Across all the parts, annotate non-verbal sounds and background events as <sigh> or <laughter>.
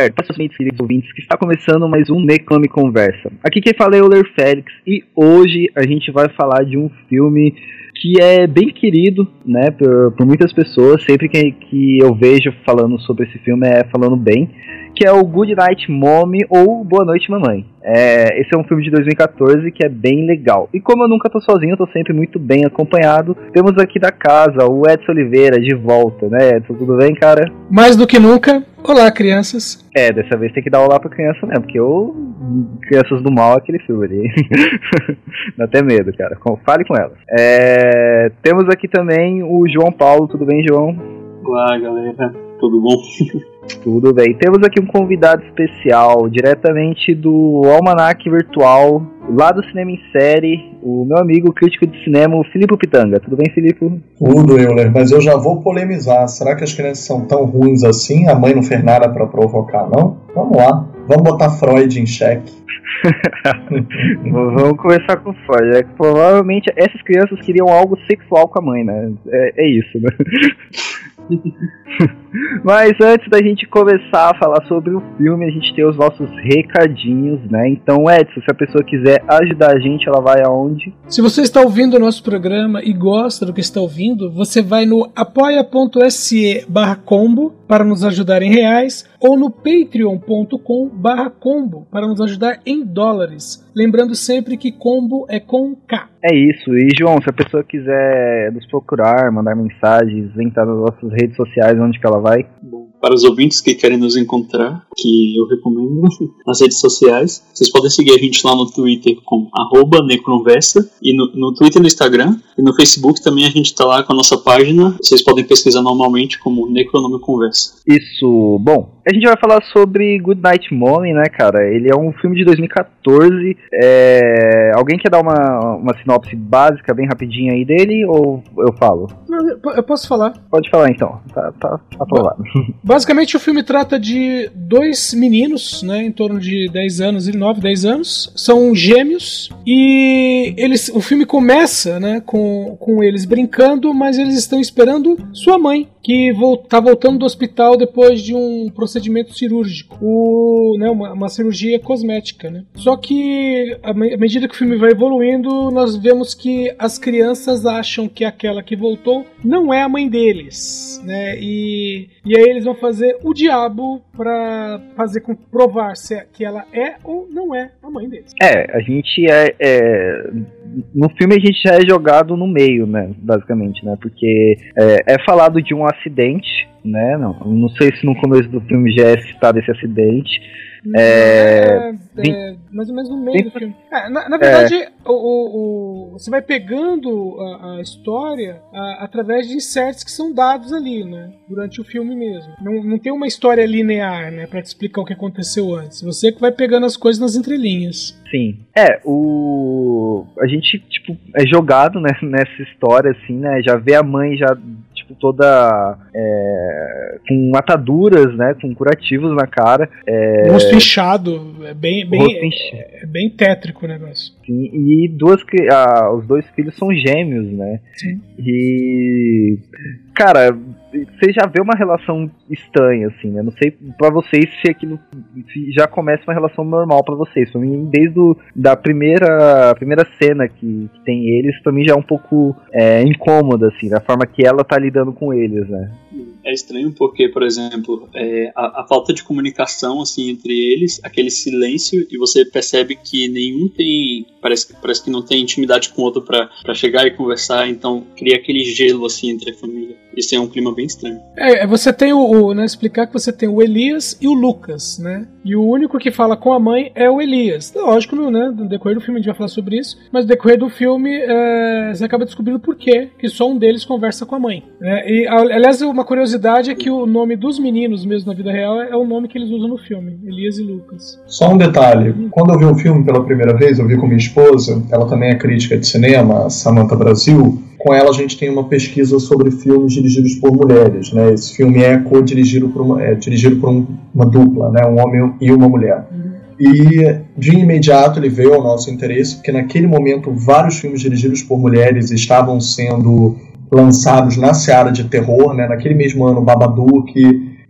Certo, meus queridos ouvintes, que está começando mais um Neclame Conversa. Aqui quem fala é o Ler Félix e hoje a gente vai falar de um filme que é bem querido, né, por, por muitas pessoas. Sempre que, que eu vejo falando sobre esse filme é falando bem, que é o Good Night Mommy ou Boa Noite Mamãe. É, esse é um filme de 2014 que é bem legal. E como eu nunca tô sozinho, eu tô sempre muito bem acompanhado. Temos aqui da casa o Edson Oliveira de volta, né, Edson? Tudo bem, cara? Mais do que nunca, olá, crianças. É, dessa vez tem que dar olá pra criança mesmo, porque eu. Crianças do Mal, aquele filme ali. <laughs> Dá até medo, cara. Fale com elas. É, temos aqui também o João Paulo. Tudo bem, João? Olá, galera. Tudo bom? <laughs> Tudo bem. Temos aqui um convidado especial, diretamente do Almanac Virtual, lá do Cinema em Série, o meu amigo crítico de cinema, o Filipe Pitanga. Tudo bem, Filipe? Tudo, Euler, mas eu já vou polemizar. Será que as crianças são tão ruins assim? A mãe não fez nada pra provocar, não? Vamos lá. Vamos botar Freud em xeque. <laughs> Vamos começar com Freud. É que provavelmente essas crianças queriam algo sexual com a mãe, né? É, é isso, né? <laughs> Mas antes da gente começar a falar sobre o filme, a gente tem os nossos recadinhos, né? Então, Edson, se a pessoa quiser ajudar a gente, ela vai aonde? Se você está ouvindo o nosso programa e gosta do que está ouvindo, você vai no apoia.se barra combo para nos ajudar em reais ou no patreon.com barra combo para nos ajudar em dólares. Lembrando sempre que combo é com K. É isso. E, João, se a pessoa quiser nos procurar, mandar mensagens, entrar nas nossas redes sociais, onde que ela vai? Para os ouvintes que querem nos encontrar, que eu recomendo <laughs> nas redes sociais, vocês podem seguir a gente lá no Twitter com arroba Necronversa, e no, no Twitter e no Instagram, e no Facebook também a gente está lá com a nossa página, vocês podem pesquisar normalmente como Necronome Conversa. Isso. Bom, a gente vai falar sobre Good Night Mommy, né, cara? Ele é um filme de 2014. É... Alguém quer dar uma, uma sinopse básica, bem rapidinha aí dele, ou eu falo? Eu posso falar. Pode falar então, tá, tá aprovado. <laughs> Basicamente o filme trata de dois meninos, né, em torno de 10 anos, 9, 10 anos, são gêmeos e eles, o filme começa, né, com, com eles brincando, mas eles estão esperando sua mãe, que está voltando do hospital depois de um procedimento cirúrgico, o, né, uma, uma cirurgia cosmética. Né? Só que, à medida que o filme vai evoluindo, nós vemos que as crianças acham que aquela que voltou não é a mãe deles. Né? E, e aí eles vão fazer o diabo para fazer com provar se é, que ela é ou não é a mãe deles. É, a gente é, é, no filme a gente já é jogado no meio, né, basicamente, né, porque é, é falado de um acidente, né, não, não sei se no começo do filme já é citado esse acidente, é, é, é, mais ou menos no meio do filme. É, na, na, verdade, o, o, o, você vai pegando a, a história a, através de inserts que são dados ali, né? Durante o filme mesmo. Não, não tem uma história linear, né? Pra te explicar o que aconteceu antes. Você que vai pegando as coisas nas entrelinhas. Sim. É, o. A gente, tipo, é jogado né, <laughs> nessa história, assim, né? Já vê a mãe já tipo, toda é, com ataduras, né, com curativos na cara. É, rosto inchado, é bem, bem, é, é, bem tétrico o negócio. Sim, e duas, ah, os dois filhos são gêmeos, né? Sim. E, cara, você já vê uma relação estranha, assim, né? Não sei para vocês se aquilo se já começa uma relação normal para vocês. Pra mim, desde o, da primeira, primeira cena que, que tem eles, pra mim já é um pouco é, incômoda, assim, da forma que ela tá lidando com eles, né? É estranho porque, por exemplo, é, a, a, falta de comunicação assim entre eles, aquele silêncio, e você percebe que nenhum tem. Parece, parece que não tem intimidade com o outro para chegar e conversar, então cria aquele gelo assim entre a família. Esse é um clima bem estranho. É, você tem o, o, né, explicar que você tem o Elias e o Lucas, né? E o único que fala com a mãe é o Elias. Lógico, né? No decorrer do filme a gente vai falar sobre isso, mas no decorrer do filme é, você acaba descobrindo por quê que só um deles conversa com a mãe. É, e, aliás, uma curiosidade é que o nome dos meninos mesmo na vida real é o nome que eles usam no filme, Elias e Lucas. Só um detalhe, quando eu vi o filme pela primeira vez, eu vi com minha esposa, ela também é crítica de cinema, Samantha Brasil, com ela a gente tem uma pesquisa sobre filmes dirigidos por mulheres, né? Esse filme é co-dirigido por uma, é dirigido por um, uma dupla, né? Um homem e uma mulher. E de imediato ele veio ao nosso interesse, porque naquele momento vários filmes dirigidos por mulheres estavam sendo lançados na seara de terror, né? Naquele mesmo ano, Babadook.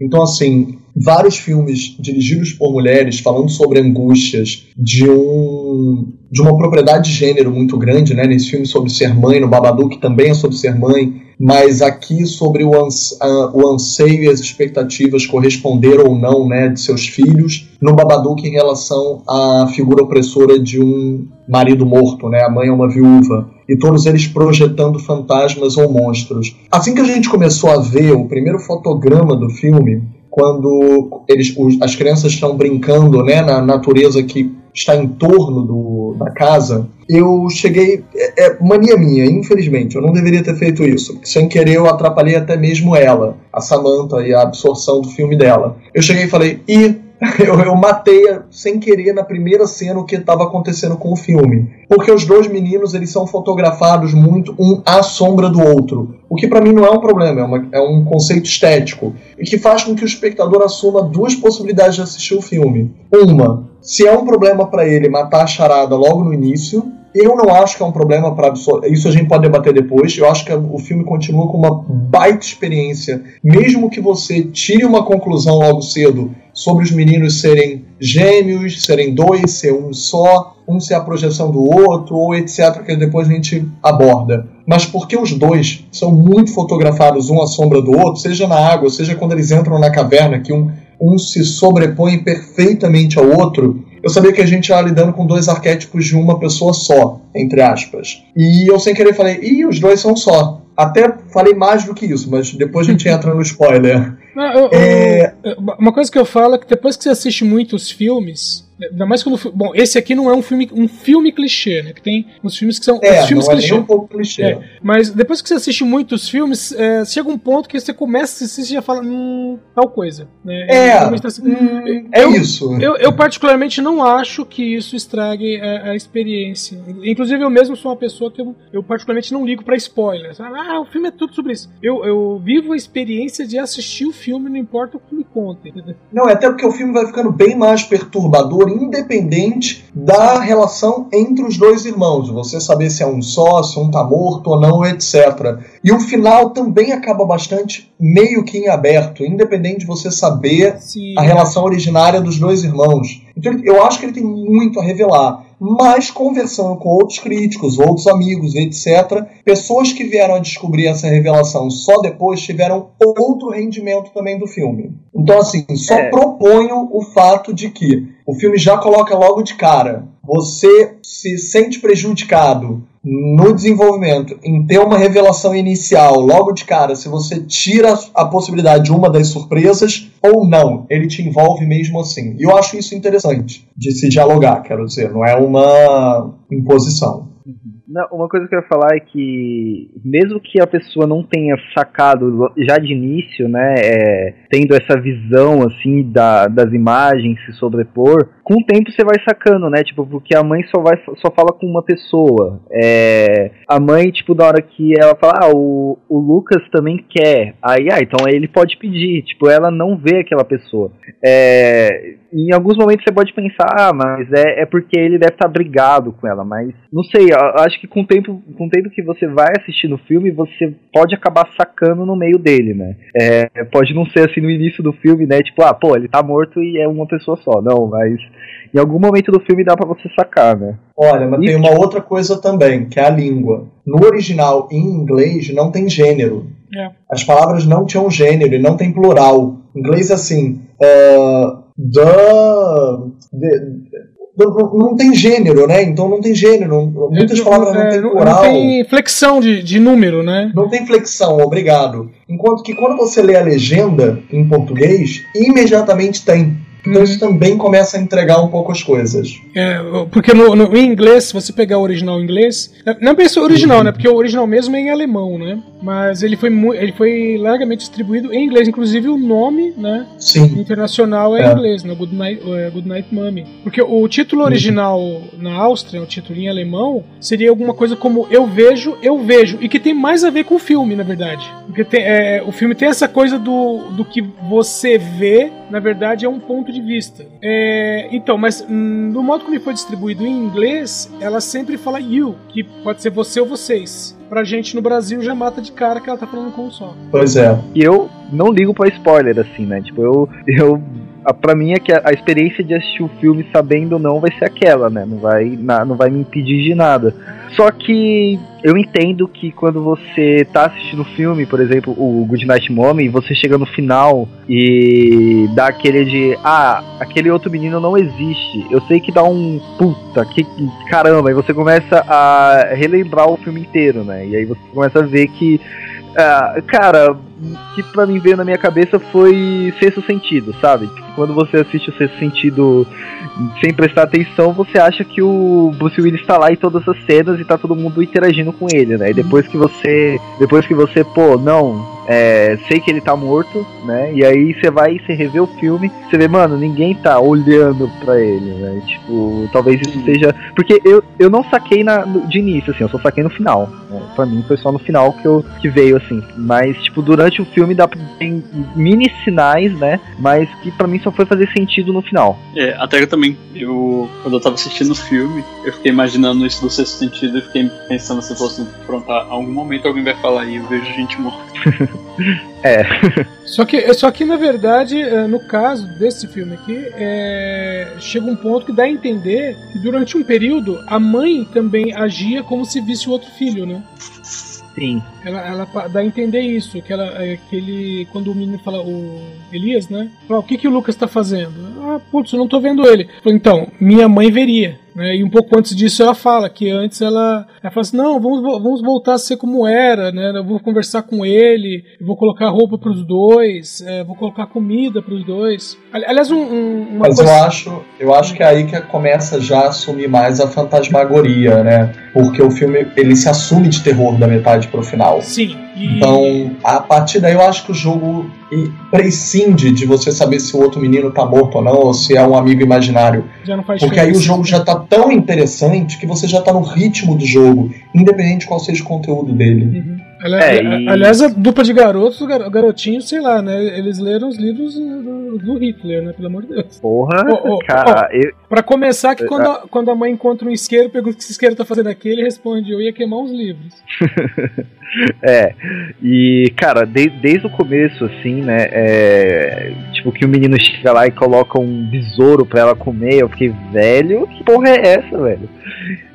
Então, assim, vários filmes dirigidos por mulheres falando sobre angústias de um de uma propriedade de gênero muito grande, né? Nesse filme sobre ser mãe, no Babadook também é sobre ser mãe, mas aqui sobre o, o anseio e as expectativas corresponder ou não, né, de seus filhos. No Babadook em relação à figura opressora de um marido morto, né? A mãe é uma viúva e todos eles projetando fantasmas ou monstros. Assim que a gente começou a ver o primeiro fotograma do filme, quando eles, os, as crianças estão brincando né, na natureza que está em torno do, da casa, eu cheguei. É, é, mania minha, infelizmente, eu não deveria ter feito isso. Sem querer, eu atrapalhei até mesmo ela, a Samantha e a absorção do filme dela. Eu cheguei e falei, e <laughs> eu, eu matei sem querer na primeira cena o que estava acontecendo com o filme. Porque os dois meninos eles são fotografados muito um à sombra do outro. O que para mim não é um problema, é, uma, é, um conceito estético. E que faz com que o espectador assuma duas possibilidades de assistir o filme. Uma, se é um problema para ele matar a charada logo no início, eu não acho que é um problema para Isso a gente pode debater depois. Eu acho que o filme continua com uma baita experiência. Mesmo que você tire uma conclusão logo cedo sobre os meninos serem gêmeos, serem dois, ser um só, um ser a projeção do outro, ou etc., que depois a gente aborda. Mas porque os dois são muito fotografados um à sombra do outro, seja na água, seja quando eles entram na caverna, que um, um se sobrepõe perfeitamente ao outro, eu sabia que a gente ia lidando com dois arquétipos de uma pessoa só, entre aspas. E eu sem querer falei, ih, os dois são só. Até falei mais do que isso, mas depois a gente <laughs> entra no spoiler. Não, eu, é... eu, uma coisa que eu falo é que depois que você assiste muitos filmes, Ainda mais quando. Bom, esse aqui não é um filme, um filme clichê, né? Que tem uns filmes que são. É, os filmes não clichê. é um pouco clichê. É, mas depois que você assiste muitos filmes, é, chega um ponto que você começa a assistir e já fala, hum, tal coisa. Né? É, assim, hum, é eu, isso. Eu, eu, particularmente não acho que isso estrague a, a, experiência. Inclusive, eu mesmo sou uma pessoa que eu, eu particularmente não ligo para spoilers. Ah, o filme é tudo sobre isso. Eu, eu vivo a experiência de assistir o filme, não importa o que me contem. Não, é até porque o filme vai ficando bem mais perturbador independente da relação entre os dois irmãos, você saber se é um só, se um tá morto ou não, etc. E o final também acaba bastante meio que em aberto, independente de você saber Sim. a relação originária dos dois irmãos. Então eu acho que ele tem muito a revelar mas conversando com outros críticos, outros amigos, etc., pessoas que vieram a descobrir essa revelação só depois tiveram outro rendimento também do filme. Então, assim, só é. proponho o fato de que o filme já coloca logo de cara: você se sente prejudicado no desenvolvimento, em ter uma revelação inicial logo de cara, se você tira a possibilidade de uma das surpresas ou não, ele te envolve mesmo assim. E eu acho isso interessante de se dialogar, quero dizer, não é uma imposição. Não, uma coisa que eu ia falar é que, mesmo que a pessoa não tenha sacado já de início, né, é, tendo essa visão, assim, da, das imagens se sobrepor, com o tempo você vai sacando, né, tipo, porque a mãe só, vai, só fala com uma pessoa. É, a mãe, tipo, na hora que ela fala, ah, o, o Lucas também quer, aí, ah, então ele pode pedir, tipo, ela não vê aquela pessoa. É, em alguns momentos você pode pensar, ah, mas é, é porque ele deve estar brigado com ela, mas não sei, acho que com o tempo, com o tempo que você vai assistindo o filme, você pode acabar sacando no meio dele, né? É, pode não ser assim no início do filme, né? Tipo, ah, pô, ele tá morto e é uma pessoa só. Não, mas em algum momento do filme dá para você sacar, né? Olha, mas e tem uma outra coisa também, que é a língua. No original, em inglês, não tem gênero. É. As palavras não tinham gênero e não tem plural. Em inglês é assim. Uh, the, the, não, tem gênero, né? Então não tem gênero. Muitas palavras não É, tem não, plural. não tem flexão de, de número, né? Não tem flexão, obrigado. Enquanto que quando você lê a legenda em português, imediatamente tem. Então Uhum. isso também começa a entregar um pouco as coisas. É, porque no, no- em inglês, se você pegar o original em inglês, não pensa o original, né? Porque o original mesmo é em alemão, né? Mas ele foi, ele foi largamente distribuído em inglês, inclusive o nome, né? Sim. Internacional é, É. em inglês, né? Good Night, é, Good Night Mommy. Porque o título original na Áustria, o título em alemão, seria alguma coisa como Eu Vejo, Eu Vejo. E que tem mais a ver com o filme, na verdade. Porque tem- é, o filme tem essa coisa do, do que você vê, na verdade, é um ponto de vista. É, então, mas hum, no modo como ele foi distribuído em inglês, ela sempre fala you, que pode ser você ou vocês. Pra gente no Brasil já mata de cara que ela tá falando com um só. Pois é. E eu não ligo pra spoiler, assim, né? Tipo, eu. eu a, pra mim é que a, a experiência de assistir o filme sabendo ou não vai ser aquela, né? Não vai, na- não vai me impedir de nada. Só que eu entendo que quando você tá assistindo o filme, por exemplo, o Good Night Mommy, você chega no final e dá aquele de ah, aquele outro menino não existe. Eu sei que dá um puta, que caramba, e você começa a relembrar o filme inteiro, né? E aí você começa a ver que ah, cara, que pra mim veio na minha cabeça foi sexto sentido, sabe? Quando você assiste o sexto sentido sem prestar atenção, você acha que o Bruce Willis tá lá em todas as cenas e tá todo mundo interagindo com ele, né? E depois que você. Depois que você, pô, não. é, sei que ele tá morto, né? E aí você vai e você revê o filme, você vê, mano, ninguém tá olhando pra ele, né? Tipo, talvez isso seja. Porque eu, eu não saquei na, de início, assim, eu só saquei no final. Né? Pra mim foi só no final que, eu, que veio, assim. Mas, tipo, durante o filme dá pra tem mini sinais, né? Mas que pra mim só foi fazer sentido no final. É, até que eu também, eu, quando eu tava assistindo o filme, eu fiquei imaginando isso do sexto sentido, eu fiquei pensando se fosse, a algum momento alguém vai falar aí, eu vejo gente morta. <laughs> É. <laughs> Só que, só que na verdade, eh, no caso desse filme aqui, é, chega um ponto que dá a entender que durante um período a mãe também agia como se visse o outro filho, né? Sim. Ela, ela dá a entender isso, que, ela, é, que ele, quando o menino fala, o Elias, né? Fala, o que, que o Lucas tá fazendo? Ah, putz, eu não tô vendo ele. Então, minha mãe veria. Né? E um pouco antes disso ela fala que antes ela, ela fala assim, não, vamos, vamos voltar a ser como era, né? Eu vou conversar com ele, vou colocar roupa pros dois, é, vou colocar comida pros dois. Ali- Aliás, um, um, uma Mas coisa... eu acho, eu acho que é aí que começa já a assumir mais a fantasmagoria, né? Porque o filme ele se assume de terror da metade pro final. Sim. Então, a partir daí eu acho que o jogo prescinde de você saber se o outro menino tá morto ou não, ou se é um amigo imaginário. já não faz Porque aí o jogo já tá tão interessante que você já tá no ritmo do jogo, independente de qual seja o conteúdo dele. Uhum. Ali- É, e- Aliás, a dupla de garotos, garotinhos, sei lá, né? Eles leram os livros do, do Hitler, né? Pelo amor de Deus. Porra, Ô, ô, cara, eu, Pra começar, que quando a, quando a mãe encontra um isqueiro, pergunta o que esse isqueiro tá fazendo aqui, ele responde: Eu ia queimar uns livros. <laughs> <laughs> É, e cara, de- desde o começo, assim, né? É, tipo, que o menino chega lá e coloca um besouro pra ela comer, eu fiquei, velho, que porra é essa, velho?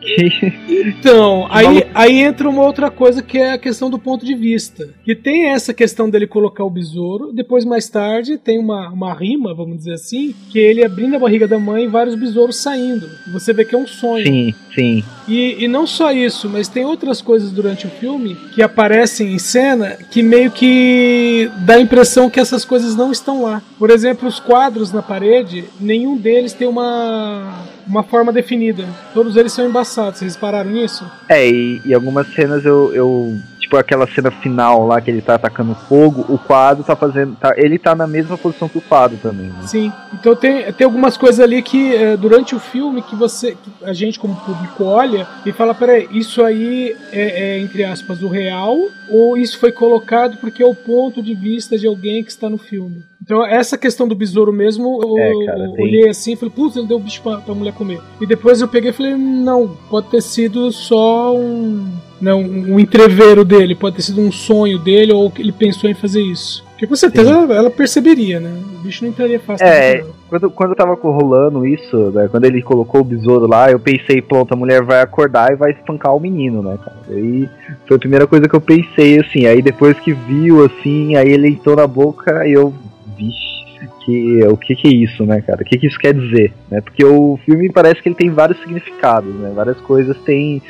Que- Então, <laughs> aí, aí entra uma outra coisa que é a questão do ponto de vista. Que tem essa questão dele colocar o besouro, depois mais tarde tem uma, uma rima, vamos dizer assim, que ele abrindo a barriga da mãe e vários besouros saindo. Você vê que é um sonho. Sim, sim. E, e não só isso, mas tem outras coisas durante o filme que aparecem em cena que meio que dá a impressão que essas coisas não estão lá. Por exemplo, os quadros na parede, nenhum deles tem uma, uma forma definida. Todos eles são embaçados. Vocês repararam nisso? É, e, e algumas cenas eu, eu. Tipo, aquela cena final lá que ele tá atacando fogo, o quadro tá fazendo. Tá, ele tá na mesma posição que o quadro também, né? Sim. Então tem, tem algumas coisas ali que eh, durante o filme que você, que a gente como público olha e fala, peraí, isso aí é, é, entre aspas o real ou isso foi colocado porque é o ponto de vista de alguém que está no filme. Então essa questão do besouro mesmo, eu, É, cara, eu tem- olhei assim e falei, putz, ele deu o bicho pra, pra mulher comer. E depois eu peguei e falei, não, pode ter sido só um, não, um entreveiro dele, pode ter sido um sonho dele ou que ele pensou em fazer isso. Porque com certeza ela, ela perceberia, né? O bicho não entraria fácil. É. Quando, quando tava rolando isso, né, quando ele colocou o besouro lá, eu pensei, pronto, a mulher vai acordar e vai espancar o menino, né, cara? Aí foi a primeira coisa que eu pensei, assim. Aí depois que viu, assim, aí ele entrou na boca e eu. Vixe. que o que, que é isso, né, cara? O que, que isso quer dizer, né? Porque o filme parece que ele tem vários significados, né? Várias coisas tem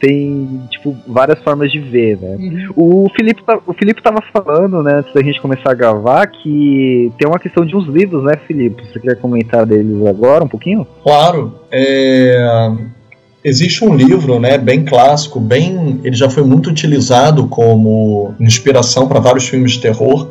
tem tipo várias formas de ver, né? Uhum. O Felipe tá- o Felipe tava falando, né, antes da gente começar a gravar que tem uma questão de uns livros, né, Felipe? Você quer comentar deles agora um pouquinho? Claro. é, Existe um livro, né, bem clássico, bem, ele já foi muito utilizado como inspiração para vários filmes de terror,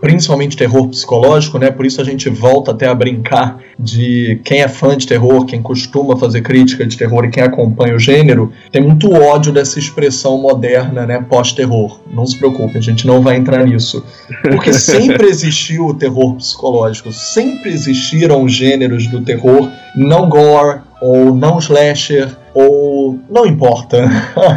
principalmente terror psicológico, né? Por isso a gente volta até a brincar de quem é fã de terror, quem costuma fazer crítica de terror e quem acompanha o gênero, tem muito ódio dessa expressão moderna, né, pós-terror. Não se preocupe, a gente não vai entrar nisso. Porque <laughs> sempre existiu o terror psicológico, sempre existiram gêneros do terror não gore ou não slasher ou não importa.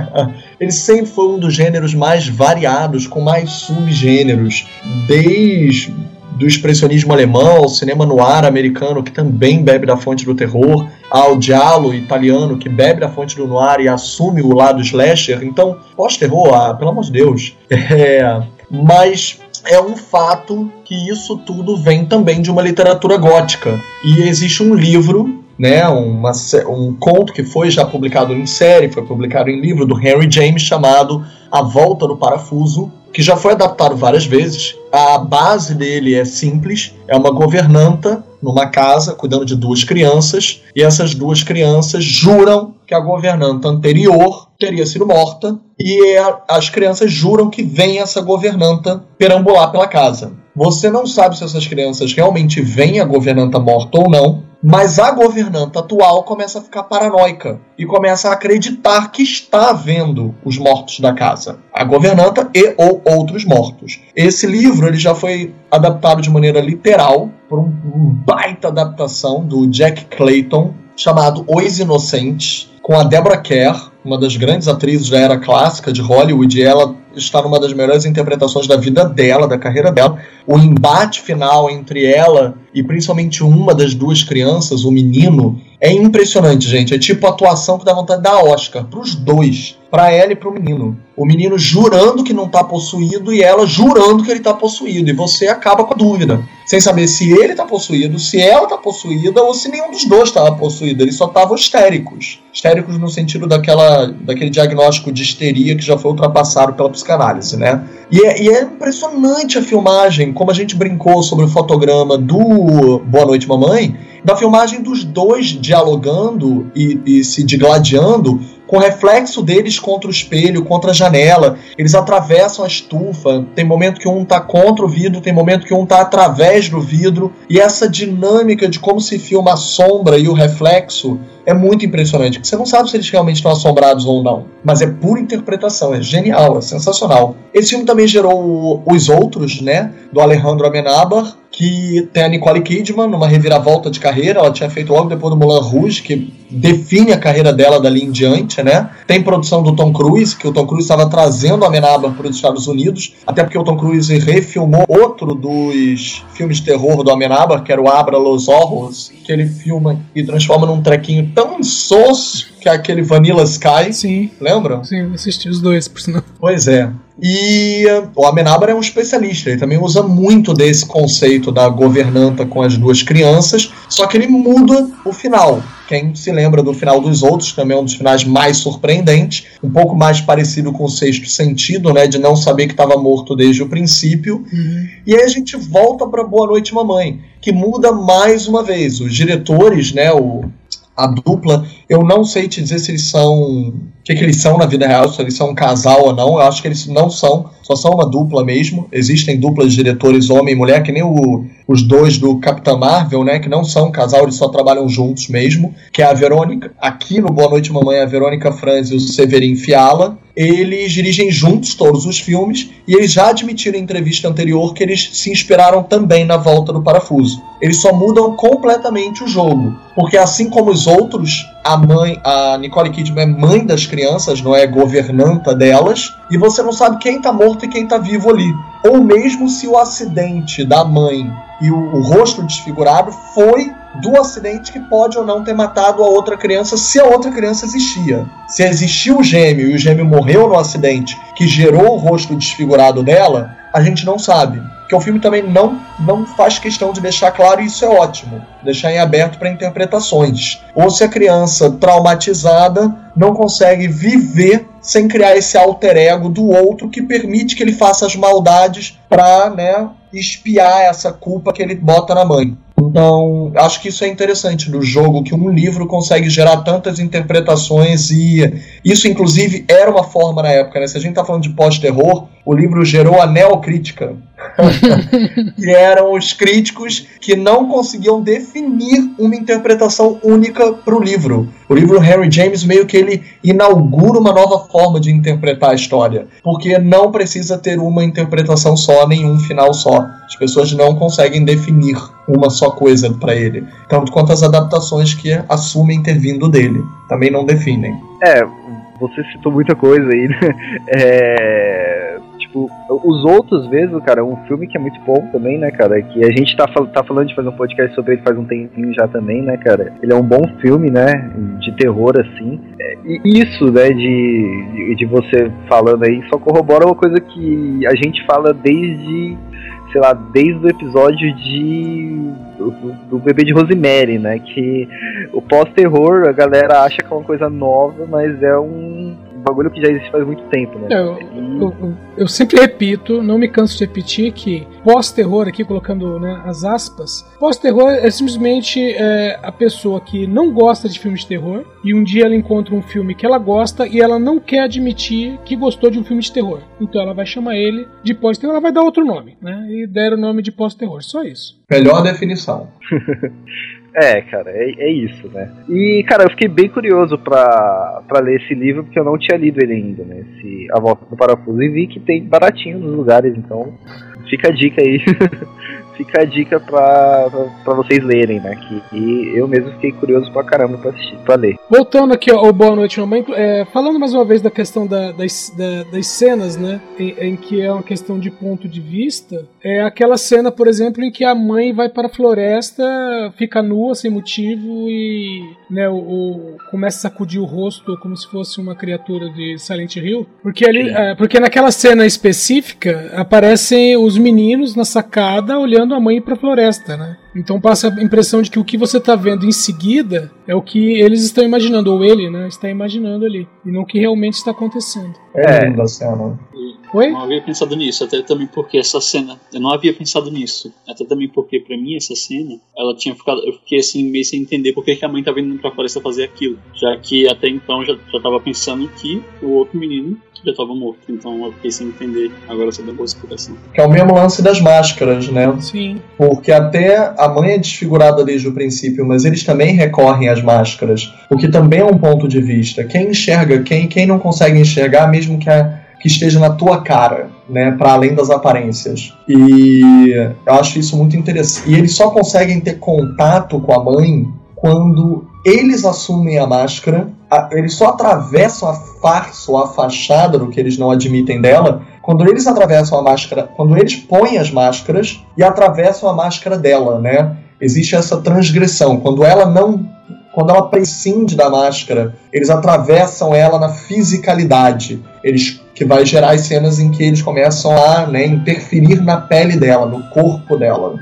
<laughs> Ele sempre foi um dos gêneros mais variados, com mais subgêneros, desde do expressionismo alemão ao cinema noir americano, que também bebe da fonte do terror, ao giallo italiano, que bebe da fonte do noir e assume o lado slasher. Então, pós-terror, ah, pelo amor de Deus. <laughs> É, mas é um fato que isso tudo vem também de uma literatura gótica. E existe um livro, né, uma, um conto que foi já publicado em série, foi publicado em livro do Henry James chamado A Volta do Parafuso, que já foi adaptado várias vezes. A base dele é simples, é uma governanta numa casa cuidando de duas crianças, e essas duas crianças juram que a governanta anterior teria sido morta, e a- as crianças juram que vem essa governanta perambular pela casa. Você não sabe se essas crianças realmente veem a governanta morta ou não, mas a governanta atual começa a ficar paranoica e começa a acreditar que está vendo os mortos da casa. A governanta e ou outros mortos. Esse livro ele já foi adaptado de maneira literal por um, baita adaptação do Jack Clayton chamado Os Inocentes, com a Deborah Kerr, uma das grandes atrizes da era clássica de Hollywood, e ela está numa das melhores interpretações da vida dela, da carreira dela. O embate final entre ela e principalmente uma das duas crianças, o menino, é impressionante, gente. É tipo atuação que dá vontade de dar Oscar pros dois, pra ela e pro menino. O menino jurando que não tá possuído e ela jurando que ele tá possuído. E você acaba com a dúvida, sem saber se ele tá possuído, se ela tá possuída ou se nenhum dos dois estava possuído. Eles só estavam histéricos. Histéricos no sentido daquela, daquele diagnóstico de histeria que já foi ultrapassado pela psicanálise, né? E é, e é impressionante a filmagem, como a gente brincou sobre o fotograma do Boa Noite Mamãe, da filmagem dos dois dialogando e, e se digladiando com o reflexo deles contra o espelho, contra a janela. Eles atravessam a estufa. Tem momento que um tá contra o vidro, tem momento que um tá através do vidro. E essa dinâmica de como se filma a sombra e o reflexo é muito impressionante. porque Você não sabe se eles realmente estão assombrados ou não. Mas é pura interpretação, é genial, é sensacional. Esse filme também gerou Os Outros, né? Do Alejandro Amenábar, que tem a Nicole Kidman numa reviravolta de carreira. Ela tinha feito logo depois do Moulin Rouge, que define a carreira dela dali em diante, né? Tem produção do Tom Cruise, que o Tom Cruise estava trazendo a Amenábar para os Estados Unidos, até porque o Tom Cruise refilmou outro dos filmes de terror do Amenábar, que era o Abra Los Horrors, que ele filma e transforma num trequinho tão insosso que é aquele Vanilla Sky, Sim, lembram? sim, assisti os dois, por sinal. Pois é. E uh, o Amenábar é um especialista, ele também usa muito desse conceito da governanta com as duas crianças, só que ele muda o final. Quem se lembra do final dos outros, também é um dos finais mais surpreendentes, um pouco mais parecido com o sexto sentido, né, de não saber que estava morto desde o princípio. E aí a gente volta para Boa Noite Mamãe, que muda mais uma vez. Os diretores, né, o, a dupla, eu não sei te dizer se eles são. O que, que eles são na vida real, se eles são um casal ou não. Eu acho que eles não são, só são uma dupla mesmo. Existem duplas de diretores homem e mulher, que nem o- os dois do Capitã Marvel, né? Que não são um casal, eles só trabalham juntos mesmo. Que é a Verônica, aqui no Boa Noite Mamãe, a Verônica Franz e o Severin Fiala. Eles dirigem juntos todos os filmes e eles já admitiram em entrevista anterior que eles se inspiraram também na volta do parafuso. Eles só mudam completamente o jogo. Porque assim como os outros, a mãe, a Nicole Kidman é mãe das crianças, não é governanta delas, e você não sabe quem tá morto e quem tá vivo ali. Ou mesmo se o acidente da mãe e o, o rosto desfigurado foi do acidente que pode ou não ter matado a outra criança, se a outra criança existia. Se existiu o gêmeo e o gêmeo morreu no acidente que gerou o rosto desfigurado dela, a gente não sabe. Que o filme também não, não faz questão de deixar claro, e isso é ótimo, deixar em aberto para interpretações. Ou se a criança traumatizada não consegue viver sem criar esse alter ego do outro que permite que ele faça as maldades para né, espiar essa culpa que ele bota na mãe. Então, acho que isso é interessante no jogo, que um livro consegue gerar tantas interpretações e isso, inclusive, era uma forma na época, né? Se a gente tá falando de pós-terror, o livro gerou a neocrítica, <laughs> que eram os críticos que não conseguiam definir uma interpretação única para o livro. O livro Henry James meio que ele inaugura uma nova forma de interpretar a história, porque não precisa ter uma interpretação só, nenhum final só. As pessoas não conseguem definir uma só coisa para ele, tanto quanto as adaptações que assumem ter vindo dele, também não definem. É, você citou muita coisa aí, né? É, tipo, os outros mesmo, cara, um filme que é muito bom também, né, cara? Que a gente tá, tá falando de fazer um podcast sobre ele faz um tempinho já também, né, cara? Ele é um bom filme, né? De terror, assim. É, e isso, né, de, de, de você falando aí, só corrobora uma coisa que a gente fala desde sei lá, desde o episódio de do, do bebê de Rosemary, né? Que o pós-terror a galera acha que é uma coisa nova, mas é um bagulho que já existe faz muito tempo, né? Eu, eu, eu sempre repito, não me canso de repetir que pós-terror, aqui colocando né, as aspas, pós-terror é simplesmente é, a pessoa que não gosta de filmes de terror e um dia ela encontra um filme que ela gosta e ela não quer admitir que gostou de um filme de terror. Então ela vai chamar ele de pós-terror, ela vai dar outro nome, né? E der o nome de pós-terror, só isso. Melhor definição. <laughs> É, cara, é, é, isso, né? E, cara, eu fiquei bem curioso pra, pra ler esse livro, porque eu não tinha lido ele ainda, né? Esse A Volta do Parafuso, e vi que tem baratinho nos lugares, então fica a dica aí. <laughs> fica a dica pra, pra, pra, vocês lerem, né? Que e eu mesmo fiquei curioso pra caramba pra assistir, pra ler. Voltando aqui ao Boa Noite Mamãe, é, falando mais uma vez da questão da, das, da, das cenas, né? Em, em, que é uma questão de ponto de vista, é aquela cena, por exemplo, em que a mãe vai para a floresta, fica nua sem motivo e né, o, o começa a sacudir o rosto como se fosse uma criatura de Silent Hill. Porque ali, é, porque naquela cena específica aparecem os meninos na sacada olhando a mãe para a floresta, né? Então passa a impressão de que o que você está vendo em seguida é o que eles estão imaginando, ou ele, né, está imaginando ali, e não o que realmente está acontecendo. É a cena. Oi? Eu não havia pensado nisso, até também porque essa cena, eu não havia pensado nisso, até também porque para mim essa cena, ela tinha ficado, eu fiquei assim meio sem entender porque que a mãe tá vindo pra floresta fazer aquilo, já que até então já, já tava pensando que o outro menino já estava morto. Então eu fiquei sem entender. Agora você deu boa explicação. Que é o mesmo lance das máscaras, né? Sim. Porque até a mãe é desfigurada desde o princípio, mas eles também recorrem às máscaras. O que também é um ponto de vista. Quem enxerga, quem, quem não consegue enxergar, mesmo que a que esteja na tua cara, né, para além das aparências. E eu acho isso muito interessante. E eles só conseguem ter contato com a mãe quando eles assumem a máscara, a, eles só atravessam a farsa ou a fachada do que eles não admitem dela quando eles atravessam a máscara, quando eles põem as máscaras e atravessam a máscara dela, né? Existe essa transgressão. Quando ela não. Quando ela prescinde da máscara, eles atravessam ela na fisicalidade. Eles que vai gerar as cenas em que eles começam a né, interferir na pele dela, no corpo dela.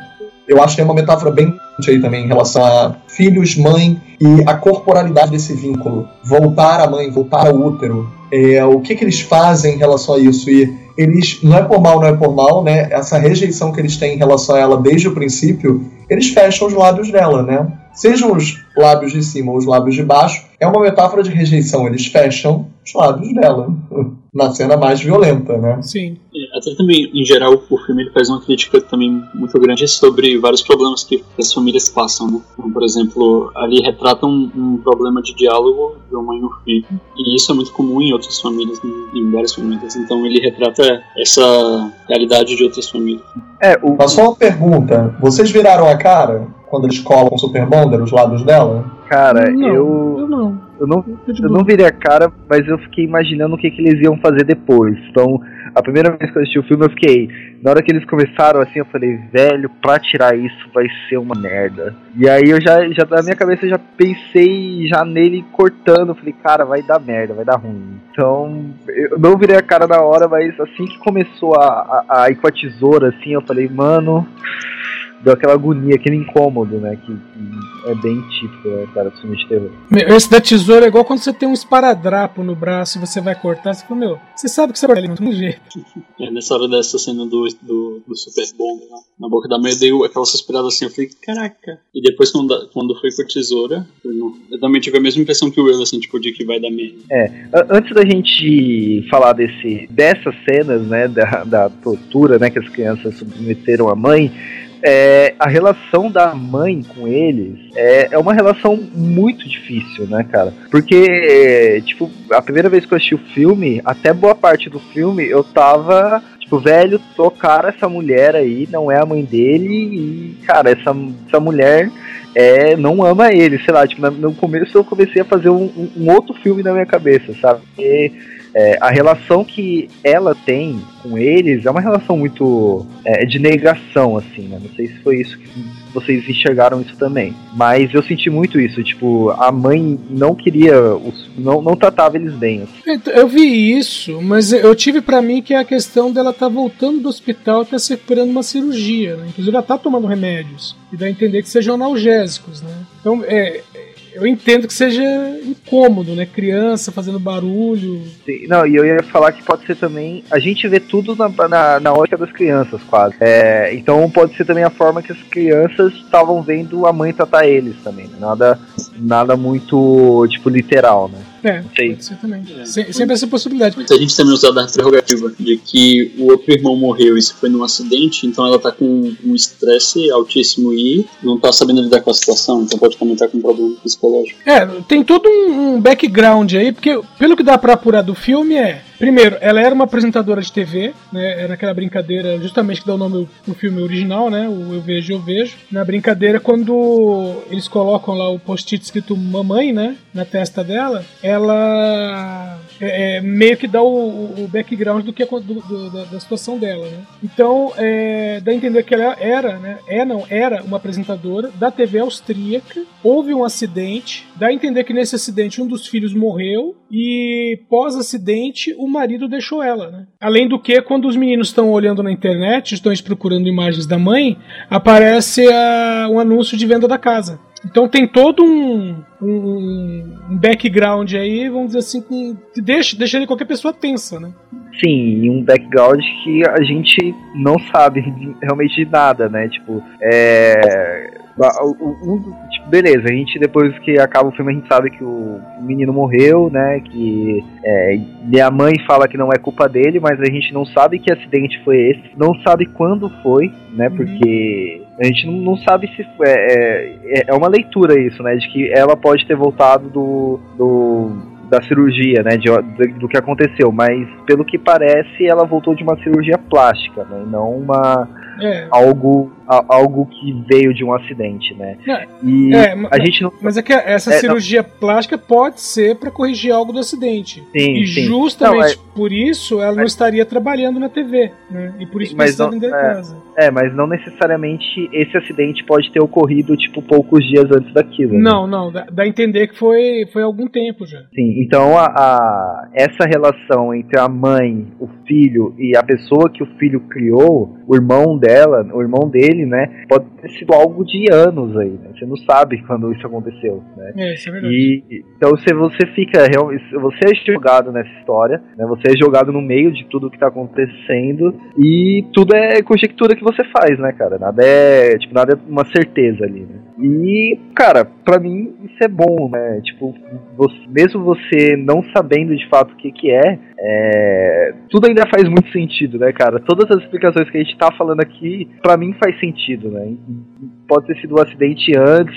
Eu acho que é uma metáfora bem aí também em relação a filhos, mãe e a corporalidade desse vínculo. Voltar à mãe, voltar ao útero. É, o que, que eles fazem em relação a isso? E eles, não é por mal, não é por mal, né? Essa rejeição que eles têm em relação a ela desde o princípio, eles fecham os lábios dela, né? Sejam os lábios de cima ou os lábios de baixo, é uma metáfora de rejeição. Eles fecham os lábios dela <laughs> na cena mais violenta, né? Sim. É, até também, em geral, o filme ele faz uma crítica também muito grande sobre vários problemas que as famílias passam, né? Como, por exemplo, ali retrata um, um problema de diálogo de uma mãe e um filho. E isso é muito comum em outras famílias, em, em várias famílias. Então ele retrata essa realidade de outras famílias. É, o... Mas só uma pergunta. Vocês viraram a cara quando eles colam o Super Bonder, os lados dela? Cara, não, eu. Eu não. Eu não, eu não virei a cara, mas eu fiquei imaginando o que, que eles iam fazer depois. Então, a primeira vez que eu assisti o filme, eu fiquei. Na hora que eles começaram assim, eu falei, velho, pra tirar isso vai ser uma merda. E aí eu já, já na minha cabeça eu já pensei já nele cortando, eu falei, cara, vai dar merda, vai dar ruim. Então, eu não virei a cara na hora, mas assim que começou a, a, a ir com a tesoura, assim, eu falei, mano deu aquela agonia, aquele incômodo, né? Que, que é bem típico, né, cara, do filme de terror. Meu, Esse da tesoura é igual quando você tem um esparadrapo no braço e você vai cortar, você fala, meu, você sabe que você vai ali, não tem jeito. É, nessa hora dessa cena do, do, do Super Bomb lá, na boca da mãe, eu dei aquela suspirada assim, eu falei, caraca. E depois, quando, quando foi com a tesoura, eu, não, eu também tive a mesma impressão que o Will, assim, tipo, de que vai dar merda. A- Antes da gente falar desse, dessas cenas, né, da, da tortura, né, que as crianças submeteram à mãe, é, a relação da mãe com eles é, é uma relação muito difícil, né, cara? Porque, é, tipo, a primeira vez que eu assisti o filme, até boa parte do filme, eu tava, tipo, velho, tocar essa mulher aí, não é a mãe dele, e, cara, essa, essa mulher é, não ama ele, sei lá, tipo, no começo eu comecei a fazer um, um- outro filme na minha cabeça, sabe? É, a relação que ela tem com eles é uma relação muito é, de negação, assim, né? Não sei se foi isso que vocês enxergaram isso também. Mas eu senti muito isso, tipo, a mãe não queria, os, não, não tratava eles bem. assim. Então, Eu vi isso, mas eu tive pra mim que é a questão dela tá voltando do hospital e tá se recuperando uma cirurgia, né? Inclusive ela tá tomando remédios. E dá a entender que sejam analgésicos, né? Então, é, eu entendo que seja incômodo, né? Criança fazendo barulho. Não, e eu ia falar que pode ser também. A gente vê tudo na, na, na ótica das crianças, quase. É, então pode ser também a forma que as crianças estavam vendo a mãe tratar eles também. né? Nada, nada muito, tipo, literal, né? É, ser também. É. Se- sempre essa possibilidade. Se a gente também usar da prerrogativa de que o outro irmão morreu e isso foi num acidente, então ela tá com um estresse altíssimo e não tá sabendo lidar com a situação, então pode também estar com um problema psicológico. É, tem todo um, um background aí, porque pelo que dá pra apurar do filme é. Primeiro, ela era uma apresentadora de TV, né? Era aquela brincadeira, justamente que dá o nome pro filme original, né? O Eu Vejo, Eu Vejo. Na brincadeira, quando eles colocam lá o post-it escrito mamãe, né? Na testa dela, ela é, é, meio que dá o, o- background do que do- do- da, da situação dela, né? Então, é, dá a entender que ela era, né? É, não, era uma apresentadora da TV austríaca. Houve um acidente, dá a entender que nesse acidente um dos filhos morreu e pós-acidente o marido deixou ela, né? Além do que, quando os meninos estão olhando na internet, estão procurando imagens da mãe, aparece a- um anúncio de venda da casa. Então tem todo um, um, um background aí, vamos dizer assim, que deixa, deixa qualquer pessoa tensa, né? Sim, e um background que a gente não sabe <laughs> realmente de nada, né? Tipo, é. um tipo, beleza, a gente depois que acaba o filme a gente sabe que o menino morreu, né? Que é, a mãe fala que não é culpa dele, mas a gente não sabe que acidente foi esse, não sabe quando foi, né? Porque a gente não, sabe se foi. É, é, é uma leitura isso, né? De que ela pode ter voltado do. do da cirurgia, né, de, do, do que aconteceu, mas pelo que parece ela voltou de uma cirurgia plástica, né, não uma É, algo a- algo que veio de um acidente, né? É, E é, a gente não mas é que essa É, não. cirurgia plástica pode ser para corrigir algo do acidente. sim, E sim. justamente Não, por isso ela não estaria trabalhando na TV, né? E por isso Mas precisa não- vender é. casa. É, mas não necessariamente esse acidente pode ter ocorrido tipo poucos dias antes daquilo. né? Não, não, dá, dá a entender que foi, foi algum tempo já. Sim, então a, a- essa relação entre a mãe, o filho e a pessoa que o filho criou, o irmão dela, o irmão dele, né, pode ter sido algo de anos aí, né? Você não sabe quando isso aconteceu, né? É, isso é verdade. E então você, você fica realmente. Você é jogado nessa história, né? Você é jogado no meio de tudo que tá acontecendo e tudo é conjectura que você faz, né, cara? Nada é. Tipo, nada é uma certeza ali, né? E, cara, pra mim isso é bom, né? Tipo, você- mesmo você não sabendo de fato o que, que é, é, tudo ainda faz muito sentido, né, cara? Todas as explicações que a gente tá falando aqui, pra mim faz sentido, né? Pode ter sido um acidente antes,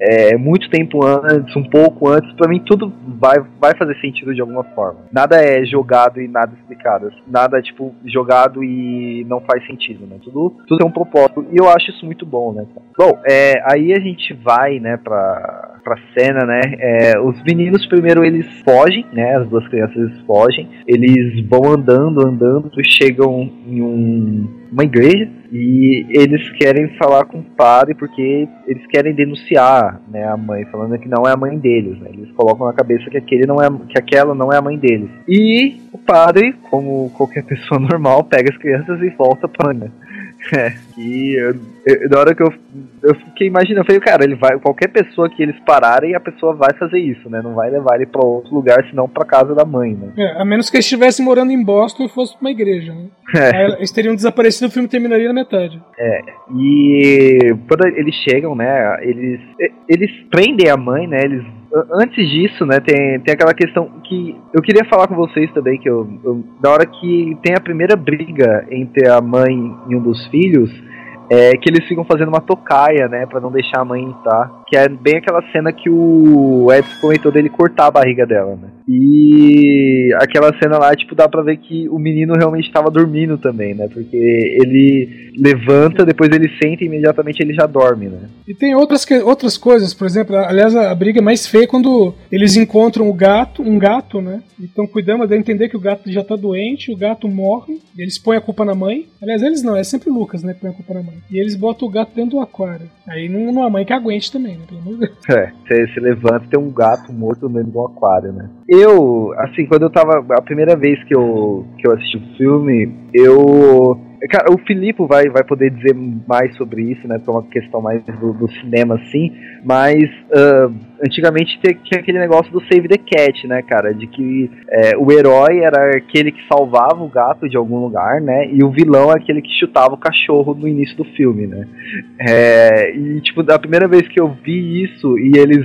é, muito tempo antes, um pouco antes, pra mim tudo vai, vai fazer sentido de alguma forma. Nada é jogado e nada explicado. Nada, tipo, jogado e não faz sentido, né? Tudo, tudo tem um propósito. E eu acho isso muito bom, né? Bom, é, aí a gente vai, né, pra, pra cena, né? É, os meninos primeiro eles fogem, né? As duas crianças eles fogem. Eles vão andando, andando, chegam em um, uma igreja e eles querem falar com o padre porque eles querem denunciar, né, a mãe, falando que não é a mãe deles, né? Eles colocam na cabeça que aquele não é que aquela não é a mãe deles. E o padre, como qualquer <laughs> pessoa normal, pega as crianças e volta para né? É, e eu, eu, na hora que eu, eu fiquei imaginando, eu falei, cara, ele vai, qualquer pessoa que eles pararem, a pessoa vai fazer isso, né? Não vai levar ele pra outro lugar, senão pra casa da mãe, né? É, a menos que eles estivessem morando em Boston e fosse pra uma igreja, né? É. Eles teriam desaparecido e o filme terminaria na metade. É, e quando eles chegam, né, eles, eles prendem a mãe, né, eles antes disso, né, tem, tem aquela questão que eu queria falar com vocês também, que eu, eu, na hora que tem a primeira briga entre a mãe e um dos filhos, é que eles ficam fazendo uma tocaia, né, para não deixar a mãe entrar, que é bem aquela cena que o Edson comentou dele cortar a barriga dela, né. E aquela cena lá, tipo, dá pra ver que o menino realmente estava dormindo também, né, porque ele levanta, depois ele senta e imediatamente ele já dorme, né. E tem outras, que- outras coisas, por exemplo, aliás, a, briga é mais feia é quando eles encontram o gato, um gato, né? E estão cuidando, mas dá a entender que o gato já tá doente, o gato morre, e eles põem a culpa na mãe. Aliás, eles não, é sempre o Lucas, né, que põe a culpa na mãe. E eles botam o gato dentro do aquário. Aí não, não há mãe que aguente também, né? Pelo amor de Deus. <laughs> É, você se levanta e tem um gato morto dentro do aquário, né? Eu, assim, quando eu tava. A primeira vez que eu, que eu assisti o filme, eu. Cara, o Filipe vai, vai poder dizer mais sobre isso, né? Porque é uma questão mais do, do cinema, assim. Mas ah, antigamente te- tinha aquele negócio do Save the Cat, né, cara? De que é, o herói era aquele que salvava o gato de algum lugar, né? E o vilão é aquele que chutava o cachorro no início do filme, né? É, e, tipo, da primeira vez que eu vi isso e eles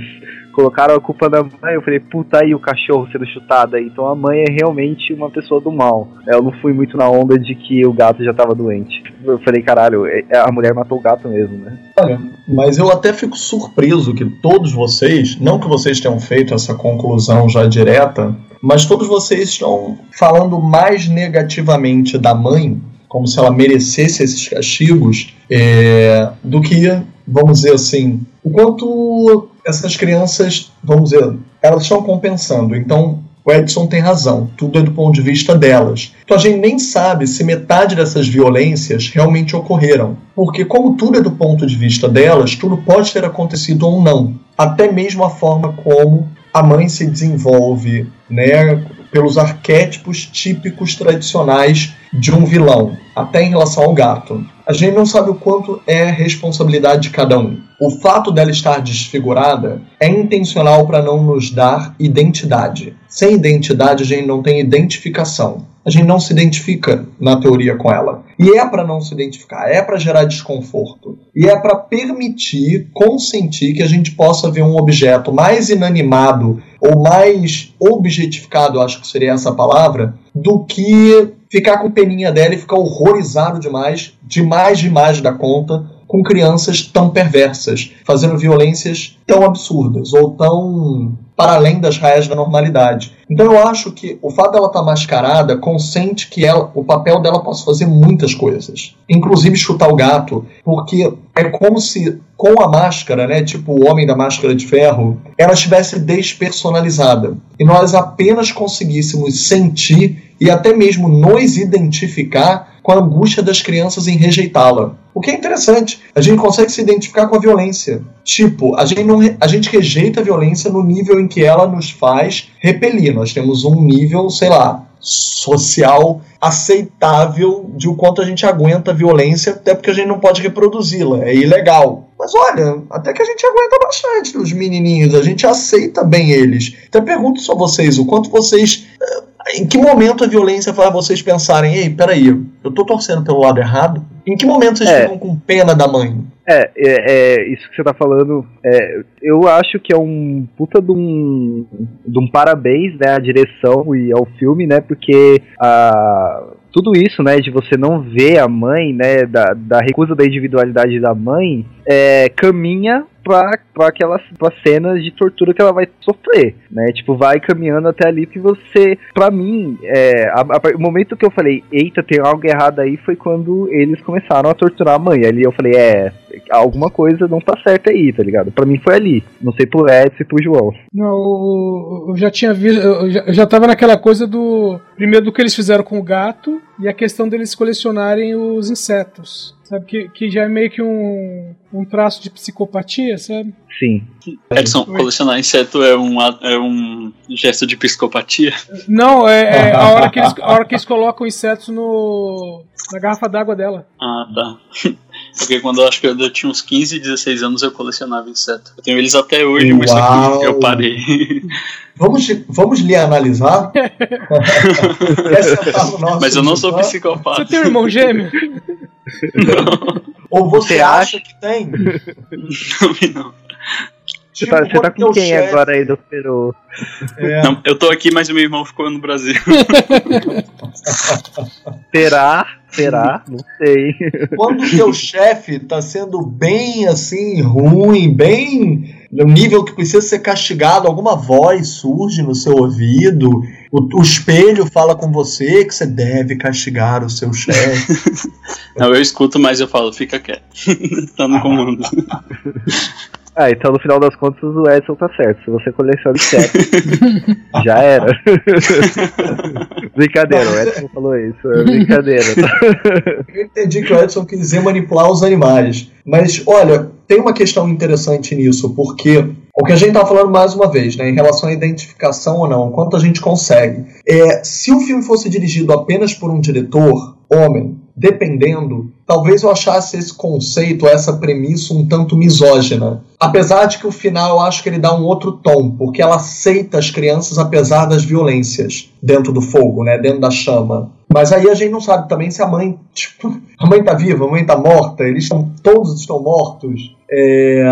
colocaram a culpa na mãe, eu falei, puta aí o cachorro sendo chutado aí. Então a mãe é realmente uma pessoa do mal. Eu não fui muito na onda de que o gato já tava doente. Eu falei, caralho, é- a mulher matou o gato mesmo, né? Olha, mas eu até fico surpreso que todos vocês, não que vocês tenham feito essa conclusão já direta, mas todos vocês estão falando mais negativamente da mãe, como se ela merecesse esses castigos, é, do que, vamos dizer assim, o quanto essas crianças, vamos dizer, elas estão compensando. Então, o Edson tem razão, tudo é do ponto de vista delas. Então a gente nem sabe se metade dessas violências realmente ocorreram. Porque, como tudo é do ponto de vista delas, tudo pode ter acontecido ou não. Até mesmo a forma como a mãe se desenvolve, né? Pelos arquétipos típicos tradicionais de um vilão, até em relação ao gato. A gente não sabe o quanto é responsabilidade de cada um. O fato dela estar desfigurada é intencional para não nos dar identidade. Sem identidade, a gente não tem identificação. A gente não se identifica na teoria com ela. E é para não se identificar, é para gerar desconforto. E é para permitir, consentir que a gente possa ver um objeto mais inanimado ou mais objetificado, acho que seria essa palavra, do que ficar com peninha dela e ficar horrorizado demais, demais, demais da conta, com crianças tão perversas, fazendo violências tão absurdas ou tão para além das raias da normalidade. Então eu acho que o fato dela estar mascarada consente que ela, o papel dela possa fazer muitas coisas, inclusive chutar o gato, porque é como se com a máscara, né, tipo o homem da máscara de ferro, ela estivesse despersonalizada e nós apenas conseguíssemos sentir e até mesmo nos identificar com a angústia das crianças em rejeitá-la. O que é interessante, a gente consegue se identificar com a violência. Tipo, a gente, não, a gente rejeita a violência no nível em que ela nos faz repelir. Nós temos um nível, sei lá, social aceitável de o quanto a gente aguenta a violência, até porque a gente não pode reproduzi-la, é ilegal. Mas olha, até que a gente aguenta bastante os menininhos, a gente aceita bem eles. Eu pergunto só vocês, o quanto vocês eh, em que momento a violência faz vocês pensarem, ei, peraí, eu tô torcendo pelo lado errado? Em que momento vocês É. ficam com pena da mãe? É, é, é, isso que você tá falando, é, eu acho que é um puta de um, de um parabéns, né, à direção e ao filme, né, porque a, tudo isso, né, de você não ver a mãe, né, da, da recusa da individualidade da mãe, é, caminha pra, pra aquelas pra cenas de tortura que ela vai sofrer, né, tipo, vai caminhando até ali que você, pra mim, é, a- a- o momento que eu falei, eita, tem algo errado aí, foi quando eles começaram a torturar a mãe, ali eu falei, é, alguma coisa não tá certa aí, tá ligado? Pra mim foi ali. Não sei pro Edson e pro João. Não, eu, já tinha visto. Eu já, eu já tava naquela coisa do. Primeiro do que eles fizeram com o gato e a questão deles colecionarem os insetos. Sabe? Que, que já é meio que um, um traço de psicopatia, sabe? Sim. Edson, colecionar inseto é um, é um gesto de psicopatia? Não, é, é a, hora que eles, a hora que eles colocam insetos no, na garrafa d'água dela. Ah, tá. <laughs> Porque quando eu acho que eu tinha uns 15, 16 anos eu colecionava inseto. Eu tenho eles até hoje, mas só Uau. que <laughs> eu parei. Vamos, vamos lhe analisar? <laughs> No nosso Mas eu não sou divã? Você psicopata. tem um irmão gêmeo? Ou você, Você acha que tem? Também <laughs> não. Você tá, você tá com quem chefe- agora aí do Peru? É, Não, Eu tô aqui, mas o meu irmão ficou no Brasil. <laughs> Será? Será? Não sei. quando o teu chefe tá sendo bem assim, ruim, bem no nível que precisa ser castigado, alguma voz surge no seu ouvido, o, o espelho fala com você que você deve castigar o seu chefe. <laughs> Não, eu escuto, mas eu falo, fica quieto. <laughs> tá no comando. Ah, então no final das contas o Edson tá certo. Se você coleciona insetos, <laughs> já era. <laughs> brincadeira, o Edson falou isso. É brincadeira. Eu entendi que o Edson quis dizer manipular os animais. Mas, olha, tem uma questão interessante nisso, porque o que a gente tá falando mais uma vez, né, em relação à identificação ou não, quanto a gente consegue. É, se o filme fosse dirigido apenas por um diretor, homem, dependendo, talvez eu achasse esse conceito, essa premissa um tanto misógina. Apesar de que o final eu acho que ele dá um outro tom, porque ela aceita as crianças apesar das violências dentro do fogo, né, dentro da chama. Mas aí a gente não sabe também se a mãe, tipo, <laughs> a mãe tá viva, a mãe tá morta, eles estão, todos estão mortos. É,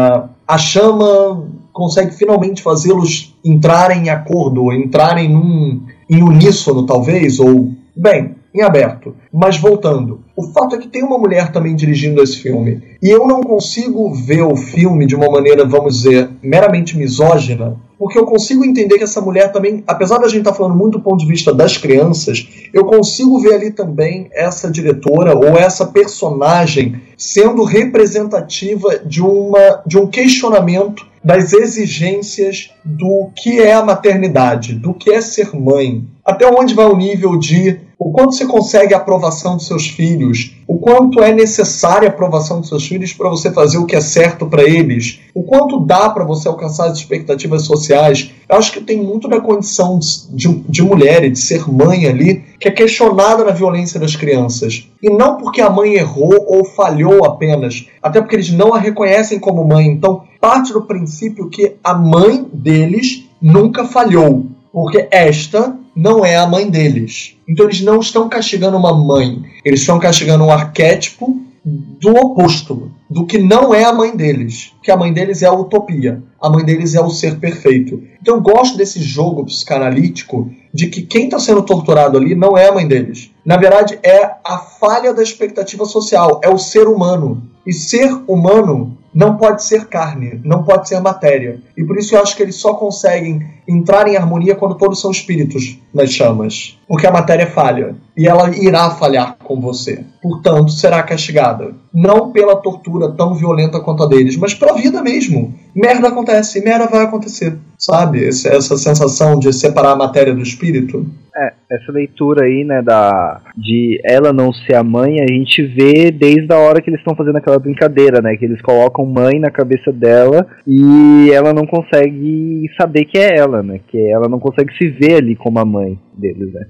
a chama consegue finalmente fazê-los entrarem em acordo, entrarem num, em uníssono, talvez, ou, bem, em aberto. Mas voltando, o fato é que tem uma mulher também dirigindo esse filme. E eu não consigo ver o filme de uma maneira, vamos dizer, meramente misógina, porque eu consigo entender que essa mulher também, apesar da gente estar falando muito do ponto de vista das crianças, eu consigo ver ali também essa diretora ou essa personagem sendo representativa de, uma, de um questionamento das exigências do que é a maternidade, do que é ser mãe. Até onde vai o nível de o quanto você consegue a aprovação dos seus filhos, o quanto é necessária a aprovação dos seus filhos para você fazer o que é certo para eles, o quanto dá para você alcançar as expectativas sociais. Eu acho que tem muito da condição de, de mulher e de ser mãe ali que é questionada na violência das crianças. E não porque a mãe errou ou falhou apenas, até porque eles não a reconhecem como mãe. Então, parte do princípio que a mãe deles nunca falhou, porque esta não é a mãe deles. Então eles não estão castigando uma mãe, eles estão castigando um arquétipo do oposto, do que não é a mãe deles. Que a mãe deles é a utopia, a mãe deles é o ser perfeito. Então eu gosto desse jogo psicanalítico de que quem está sendo torturado ali não é a mãe deles. Na verdade, é a falha da expectativa social, é o ser humano. E ser humano não pode ser carne, não pode ser matéria. E por isso eu acho que eles só conseguem entrar em harmonia quando todos são espíritos nas chamas. Porque a matéria falha. E ela irá falhar com você. Portanto, será castigada. Não pela tortura tão violenta quanto a deles, mas pela vida mesmo. Merda acontece, merda vai acontecer. Sabe? Essa sensação de separar a matéria do espírito. É, essa leitura aí, né, da de ela não ser a mãe, a gente vê desde a hora que eles estão fazendo aquela brincadeira, né, que eles colocam mãe na cabeça dela e ela não consegue saber que é ela, né, que ela não consegue se ver ali como a mãe deles, né.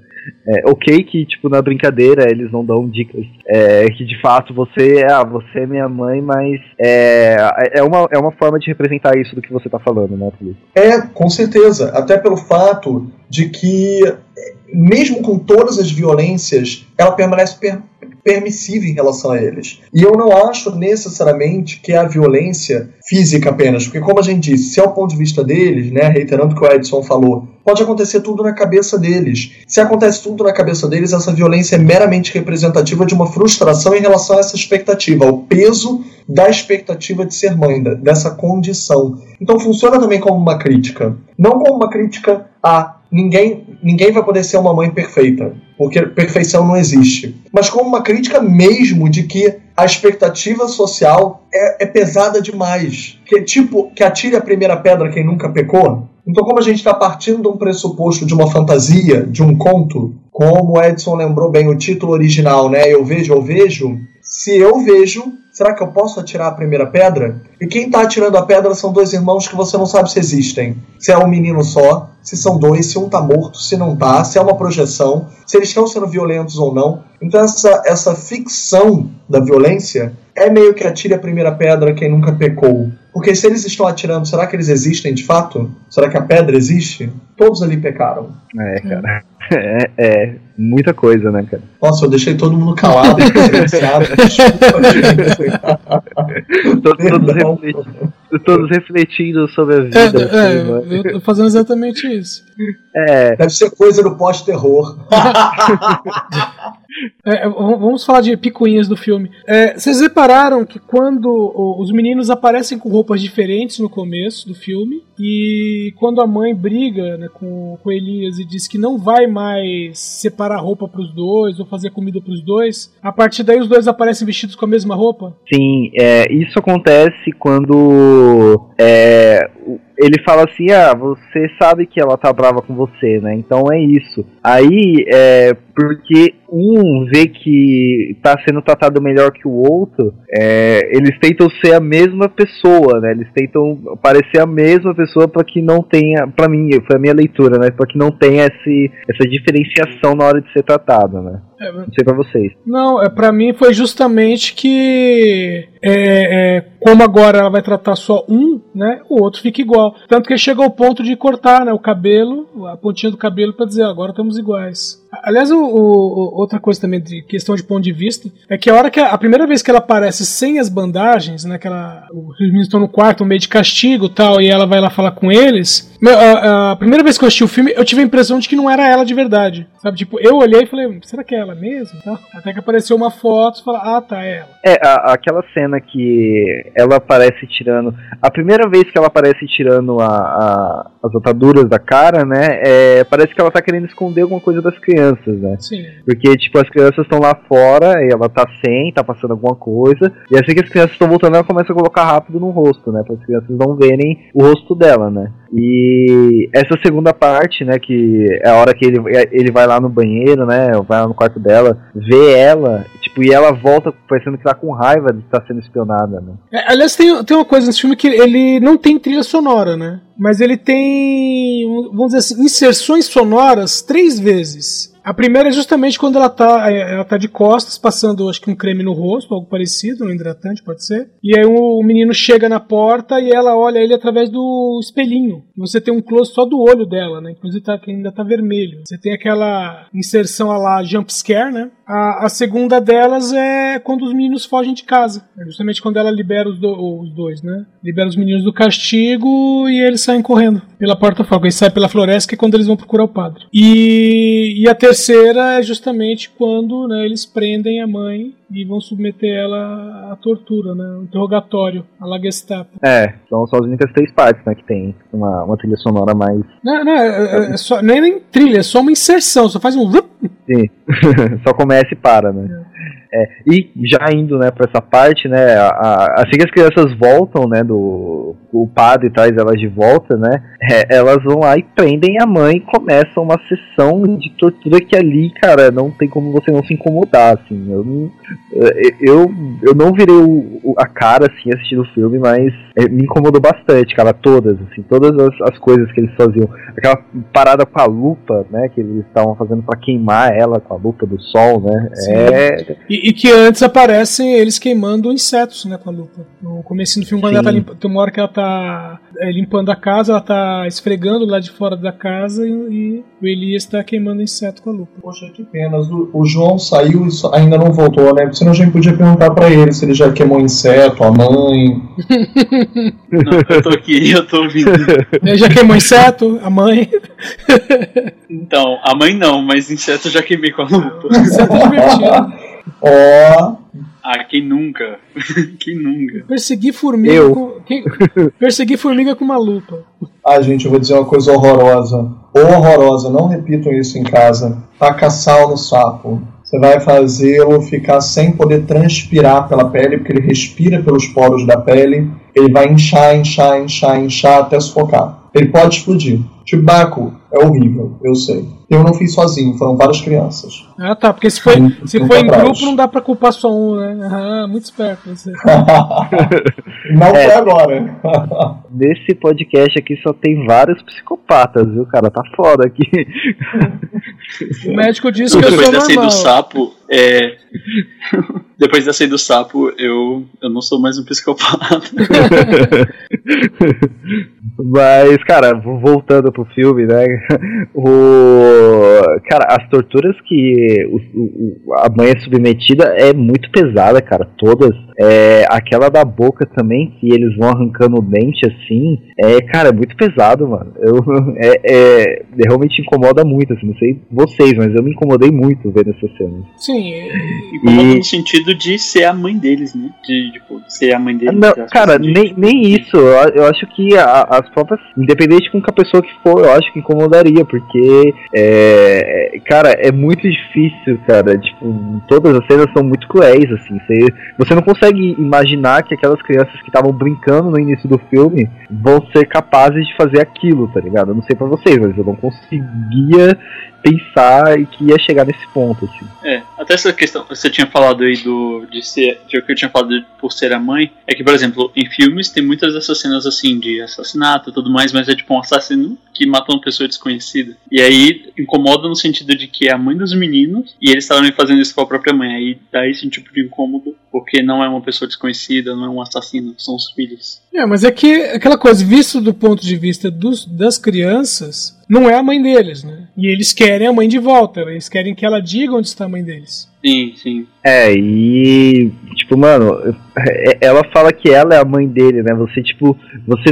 É, ok que, tipo, na brincadeira eles não dão dicas é, que de fato você, ah, você é minha mãe, mas é, é, uma, é uma forma de representar isso do que você tá falando, né, Felipe? É, com certeza. Até pelo fato de que, mesmo com todas as violências, ela permanece per- permissiva em relação a eles. E eu não acho necessariamente que é a violência física apenas, porque como a gente disse, se é o ponto de vista deles, né, reiterando o que o Edson falou, pode acontecer tudo na cabeça deles. Se acontece tudo na cabeça deles, essa violência é meramente representativa de uma frustração em relação a essa expectativa, ao peso da expectativa de ser mãe, dessa condição. Então funciona também como uma crítica. Não como uma crítica a ninguém, ninguém vai poder ser uma mãe perfeita, porque perfeição não existe. Mas como uma crítica mesmo de que a expectativa social é, é pesada demais. Que tipo, que atire a primeira pedra quem nunca pecou. Então, como a gente está partindo de um pressuposto de uma fantasia, de um conto, como o Edson lembrou bem o título original, né? Eu vejo, eu vejo. Se eu vejo, será que eu posso atirar a primeira pedra? E quem está atirando a pedra são dois irmãos que você não sabe se existem. Se é um menino só, se são dois, se um tá morto, se não tá, se é uma projeção, se eles estão sendo violentos ou não. Então essa, essa ficção da violência é meio que atire a primeira pedra quem nunca pecou. Porque se eles estão atirando, será que eles existem de fato? Será que a pedra existe? Todos ali pecaram. É, cara. É, é muita coisa, né, cara? Nossa, eu deixei todo mundo calado <laughs> todos, todos, refletindo, todos refletindo sobre a vida. É, assim, é, eu tô fazendo exatamente isso. É, Deve ser coisa do pós-terror. <laughs> É, v- vamos falar de picuinhas do filme. É, vocês repararam que quando os meninos aparecem com roupas diferentes no começo do filme, e quando a mãe briga né, com, com Elias e diz que não vai mais separar roupa pros dois ou fazer comida pros dois, a partir daí os dois aparecem vestidos com a mesma roupa? Sim, é, isso acontece quando é, ele fala assim, ah, você sabe que ela tá brava com você, né? Então é isso. Aí, é, porque um vê que tá sendo tratado melhor que o outro, é, eles tentam ser a mesma pessoa, né? Eles tentam parecer a mesma pessoa para que não tenha, para mim, foi a minha leitura, né? Para que não tenha esse, essa diferenciação na hora de ser tratado, né? É, Não sei pra vocês. Não, é, para mim foi justamente que é, é, como agora ela vai tratar só um, né, o outro fica igual. Tanto que chega ao ponto de cortar, né, o cabelo, a pontinha do cabelo para dizer agora estamos iguais. Aliás, o, o- outra coisa também de questão de ponto de vista é que a hora que a, a primeira vez que ela aparece sem as bandagens, né, que ela, os meninos estão no quarto meio de castigo, e tal, e ela vai lá falar com eles. Meu, a, a primeira vez que eu assisti o filme, eu tive a impressão de que não era ela de verdade, sabe? Tipo, eu olhei e falei, será que é ela mesmo? Até que apareceu uma foto e falei, ah, tá, é ela. É, a- aquela cena que ela aparece tirando. A primeira vez que ela aparece tirando a, a- as ataduras da cara, né? é, parece que ela tá querendo esconder alguma coisa das crianças, né? Sim. Porque, tipo, as crianças estão lá fora e ela tá sem, tá passando alguma coisa. E assim que as crianças estão voltando, ela começa a colocar rápido no rosto, né? Para as crianças não verem o rosto dela, né? E essa segunda parte, né? Que é a hora que ele, ele vai lá no banheiro, né? Vai lá no quarto dela, vê ela, tipo, e ela volta parecendo que tá com raiva de estar sendo espionada, né? É, aliás, tem, tem uma coisa nesse filme que ele não tem trilha sonora, né? Mas ele tem, vamos dizer assim, inserções sonoras três vezes. A primeira é justamente quando ela tá, é, ela tá de costas, passando acho que um creme no rosto, algo parecido, um hidratante, pode ser. E aí o, menino chega na porta e ela olha ele através do espelhinho. E você tem um close só do olho dela, né? Inclusive tá, que ainda tá vermelho. Você tem aquela inserção lá jump scare, né? A, a segunda delas é quando os meninos fogem de casa. É justamente quando ela libera os, do- os dois, né? Libera os meninos do castigo e eles saem correndo pela porta fora. Eles saem pela floresta que é quando eles vão procurar o padre. E, e a terceira é justamente quando né, eles prendem a mãe e vão submeter ela à tortura, né? Um interrogatório, a la Gestapo. É, são só as únicas três partes, né? Que tem uma, uma trilha sonora mais. Não, não, é, é só, nem, nem trilha, é só uma inserção, só faz um. Sim, <laughs> só começa e para, né? É, e já indo, né, pra essa parte, né, a- a- assim que as crianças voltam, né, do o padre traz elas de volta, né, é, elas vão lá e prendem a mãe e começam uma sessão de tortura que ali, cara, não tem como você não se incomodar, assim, eu é, eu, eu não virei o- a cara, assim, assistindo o filme, mas é, me incomodou bastante, cara, todas, assim, todas as, as coisas que eles faziam, aquela parada com a lupa, né, que eles estavam fazendo pra queimar ela com a lupa do sol, né, Sim. é, E, e que antes aparecem eles queimando insetos, né, com a lupa. No começo do filme, quando Sim. ela tá limpa, tem uma hora que ela tá é, limpando a casa, ela tá esfregando lá de fora da casa e, e o Elias tá queimando inseto com a lupa. Poxa, que pena. O, o João saiu e ainda não voltou, né? Porque senão a gente podia perguntar pra ele se ele já queimou inseto, a mãe. Não, eu tô aqui, eu tô ouvindo. <laughs> Ele já queimou inseto, a mãe. Então, a mãe não, mas inseto eu já queimei com a lupa. Inseto é divertido. Ó, Ah, quem nunca? <laughs> quem nunca? Perseguir formiga Eu. com. quem- Perseguir formiga com uma lupa. Ah, gente, eu vou dizer uma coisa horrorosa. Horrorosa, não repitam isso em casa. Taca sal no sapo. Você vai fazê-lo ficar sem poder transpirar pela pele, porque ele respira pelos poros da pele. Ele vai inchar, inchar, inchar, inchar até sufocar. Ele pode explodir. Chewbacca é horrível, eu sei. Eu não fiz sozinho, foram várias crianças. Ah tá, porque se foi, se foi em atrás. grupo não dá pra culpar só um, né? Ah, muito esperto você. <laughs> não É. foi agora. <laughs> Nesse podcast aqui só tem vários psicopatas, viu, cara? Tá foda aqui. <laughs> O médico disse que eu Depois sou normal. do sapo, é. Depois dessa aí do sapo, eu, eu não sou mais um psicopata. Mas, cara, vo- voltando pro filme, né? <laughs> O. Cara, as torturas que o- o- a mãe é submetida é muito pesada, cara. Todas. É, aquela da boca também, que eles vão arrancando o dente assim. É, cara, é muito pesado, mano. Eu, <laughs> é, é- realmente incomoda muito, assim. Não sei vocês, mas eu me incomodei muito vendo essas cenas. Sim, Incomoda E- no sentido de ser a mãe deles, né? De, tipo, ser a mãe deles. Não, cara, de- nem, nem isso. Eu, eu acho que a- as próprias. Independente com que a pessoa que for, eu acho que incomodaria, porque. É, é, cara, é muito difícil, cara. Tipo, todas as cenas são muito cruéis, assim. Você, você não consegue imaginar que aquelas crianças que estavam brincando no início do filme vão ser capazes de fazer aquilo, tá ligado? Eu não sei pra vocês, mas eu não conseguia pensar que ia chegar nesse ponto, assim. É, até essa questão, você tinha falado aí do de ser, de o que eu tinha falado de- por ser a mãe, é que, por exemplo, em filmes tem muitas dessas cenas assim de assassinato e tudo mais, mas é tipo um assassino que matou uma pessoa desconhecida. E aí incomoda no sentido de que é a mãe dos meninos e eles estavam fazendo isso com a própria mãe. Aí dá esse tipo de incômodo, porque não é uma pessoa desconhecida, não é um assassino, são os filhos. É, mas é que aquela coisa, visto do ponto de vista dos, das crianças, não é a mãe deles, né? E eles querem a mãe de volta, eles querem que ela diga onde está a mãe deles. Sim, sim. É, e tipo, mano, é- ela fala que ela é a mãe dele, né? Você, tipo, você,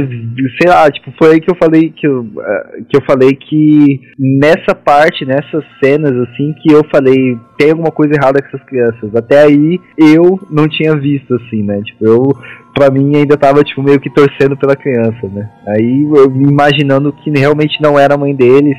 sei lá, tipo, foi aí que eu falei que eu, eh, que eu falei que nessa parte, nessas cenas, assim, que eu falei, tem alguma coisa errada com essas crianças. Até aí eu não tinha visto, assim, né? Tipo, eu, pra mim, ainda tava, tipo, meio que torcendo pela criança, né? Aí eu imaginando que realmente não era a mãe deles.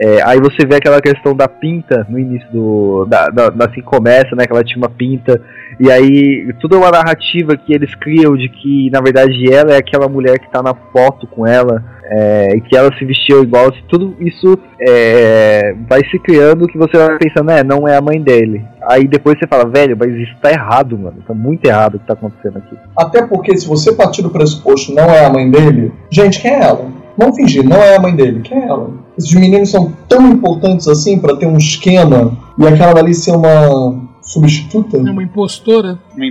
É, aí você vê aquela questão da pinta no início do. Da, da, da- assim começa, né? Que ela tinha uma pinta. E aí, tudo é uma narrativa que eles criam de que, na verdade, ela é aquela mulher que tá na foto com ela. é, e que ela se vestiu igual. Tudo isso é, vai se criando que você vai pensando, é, não é a mãe dele. Aí depois você fala, velho, mas isso tá errado, mano. Tá muito errado o que tá acontecendo aqui. Até porque se você partir do pressuposto não é a mãe dele, gente, quem é ela? Vamos fingir, não é a mãe dele, quem é ela? Esses meninos são tão importantes assim pra ter um esquema e aquela dali ser uma substituta? É uma impostora. Uma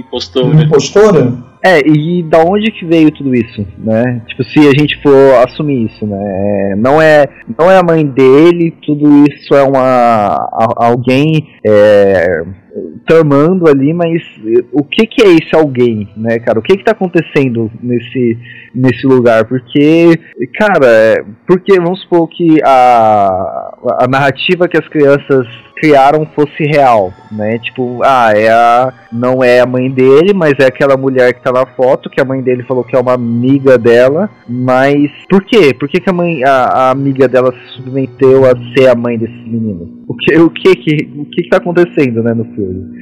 Uma impostora. É, e da onde que veio tudo isso, né? Tipo, se a gente for assumir isso, né? É, Não é, não é a mãe dele, tudo isso é uma alguém é, tramando ali, mas o que que é esse alguém, né, cara? O que que tá acontecendo nesse nesse lugar? Porque, cara, é, porque vamos supor que a a narrativa que as crianças criaram fosse real, né? Tipo, ah, é a não é a mãe dele, mas é aquela mulher que tá na foto, que a mãe dele falou que é uma amiga dela, mas por quê? Por que, que a mãe a, a amiga dela se submeteu a ser a mãe desses meninos? O que o que que o que, que tá acontecendo, né, no filme?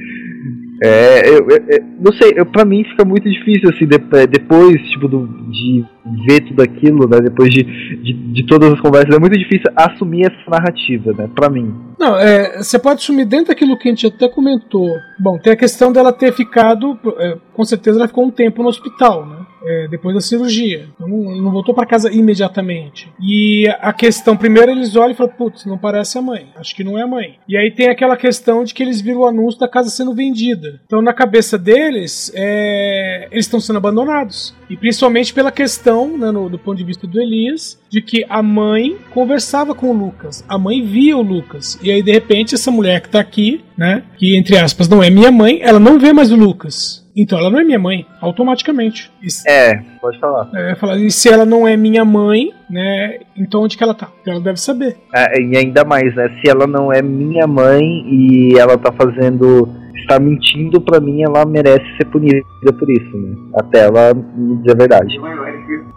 É, eu, eu- eu- não sei, eu, pra mim fica muito difícil, assim, de- depois, tipo, do- de ver tudo aquilo, né, depois de, de, de todas as conversas, é muito difícil assumir essa narrativa, né, pra mim. Não, é, você pode sumir dentro daquilo que a gente até comentou. Bom, tem a questão dela ter ficado, é, com certeza ela ficou um tempo no hospital, né? é, depois da cirurgia. Então não, não voltou para casa imediatamente. E a questão, primeiro eles olham e falam, putz, não parece a mãe. Acho que não é a mãe. E aí tem aquela questão de que eles viram o anúncio da casa sendo vendida. Então na cabeça deles, é, eles estão sendo abandonados. E principalmente pela questão, né, no- do ponto de vista do Elias, de que a mãe conversava com o Lucas. A mãe via o Lucas. E aí, de repente, essa mulher que tá aqui, né? Que entre aspas não é minha mãe, ela não vê mais o Lucas. Então ela não é minha mãe, automaticamente. Se- É, pode falar. é, falar, e se ela não é minha mãe, né? Então onde que ela tá? Ela deve saber. É, e ainda mais, né? Se ela não é minha mãe e ela tá fazendo está mentindo, pra mim ela merece ser punida por isso, né? Até ela me dizer a verdade.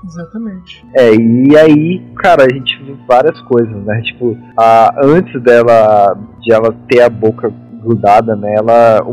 Exatamente. É, e aí, cara, a gente viu várias coisas, né? Tipo, a, antes dela, de ela ter a boca grudada nela, o,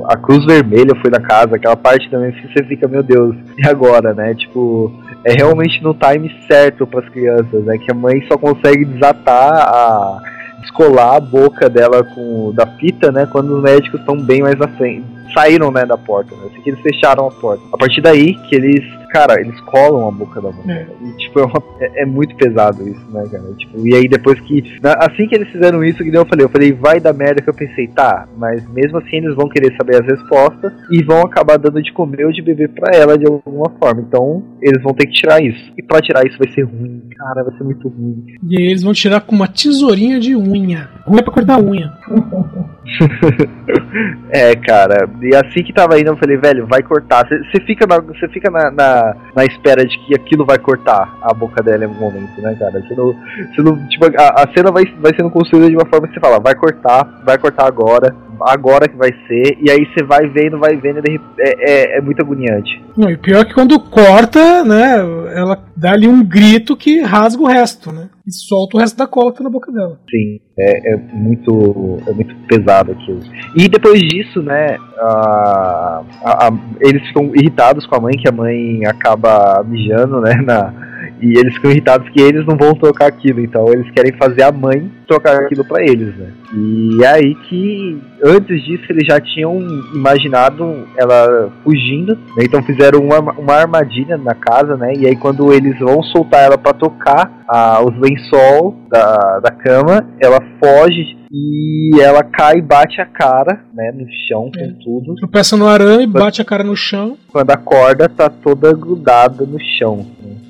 o- a cruz vermelha foi na casa, aquela parte também que você fica, meu Deus, e agora, né? Tipo, é realmente no time certo para as crianças, né? Que a mãe só consegue desatar a descolar a boca dela com da fita, né? Quando os médicos estão bem mais à frente. Saíram, né, da porta, né? Assim que eles fecharam a porta. A partir daí que eles, cara, eles colam a boca da mãe. É. E, tipo, é, uma- é- é muito pesado isso, né, cara? Tipo, e aí depois que. assim que eles fizeram isso, que eu falei, eu falei, vai dar merda que eu pensei, tá, mas mesmo assim eles vão querer saber as respostas e vão acabar dando de comer ou de beber pra ela de alguma forma. Então, eles vão ter que tirar isso. E pra tirar isso vai ser ruim, cara, vai ser muito ruim. E aí eles vão tirar com uma tesourinha de unha. Unha pra cortar a unha. <laughs> <laughs> É, cara, e assim que tava indo, eu falei, velho, vai cortar. Você fica, na, cê fica na, na, na espera de que aquilo vai cortar a boca dela em algum momento, né, cara? Você não, cê não, tipo, a, a cena vai, vai sendo construída de uma forma que você fala, vai cortar, vai cortar agora, agora que vai ser, e aí você vai vendo, vai vendo, é, é, é muito agoniante. Não, e pior que quando corta, né, ela dá ali um grito que rasga o resto, né? E solta o resto da cola que tá na boca dela. Sim, é, é muito é muito pesado aquilo. E depois disso, né, a- a- a- eles ficam irritados com a mãe, que a mãe acaba mijando, né, na, e eles ficam irritados que eles não vão trocar aquilo, então eles querem fazer a mãe trocar aquilo pra eles, né. E é aí que, antes disso, eles já tinham imaginado ela fugindo, né, então fizeram uma, uma armadilha na casa, né, e aí quando eles vão soltar ela pra tocar a, os lençol da, da cama, ela foge e ela cai e bate a cara, né, no chão É. com tudo. Tropeça no arame, bate a cara no chão. Quando a corda tá toda grudada no chão.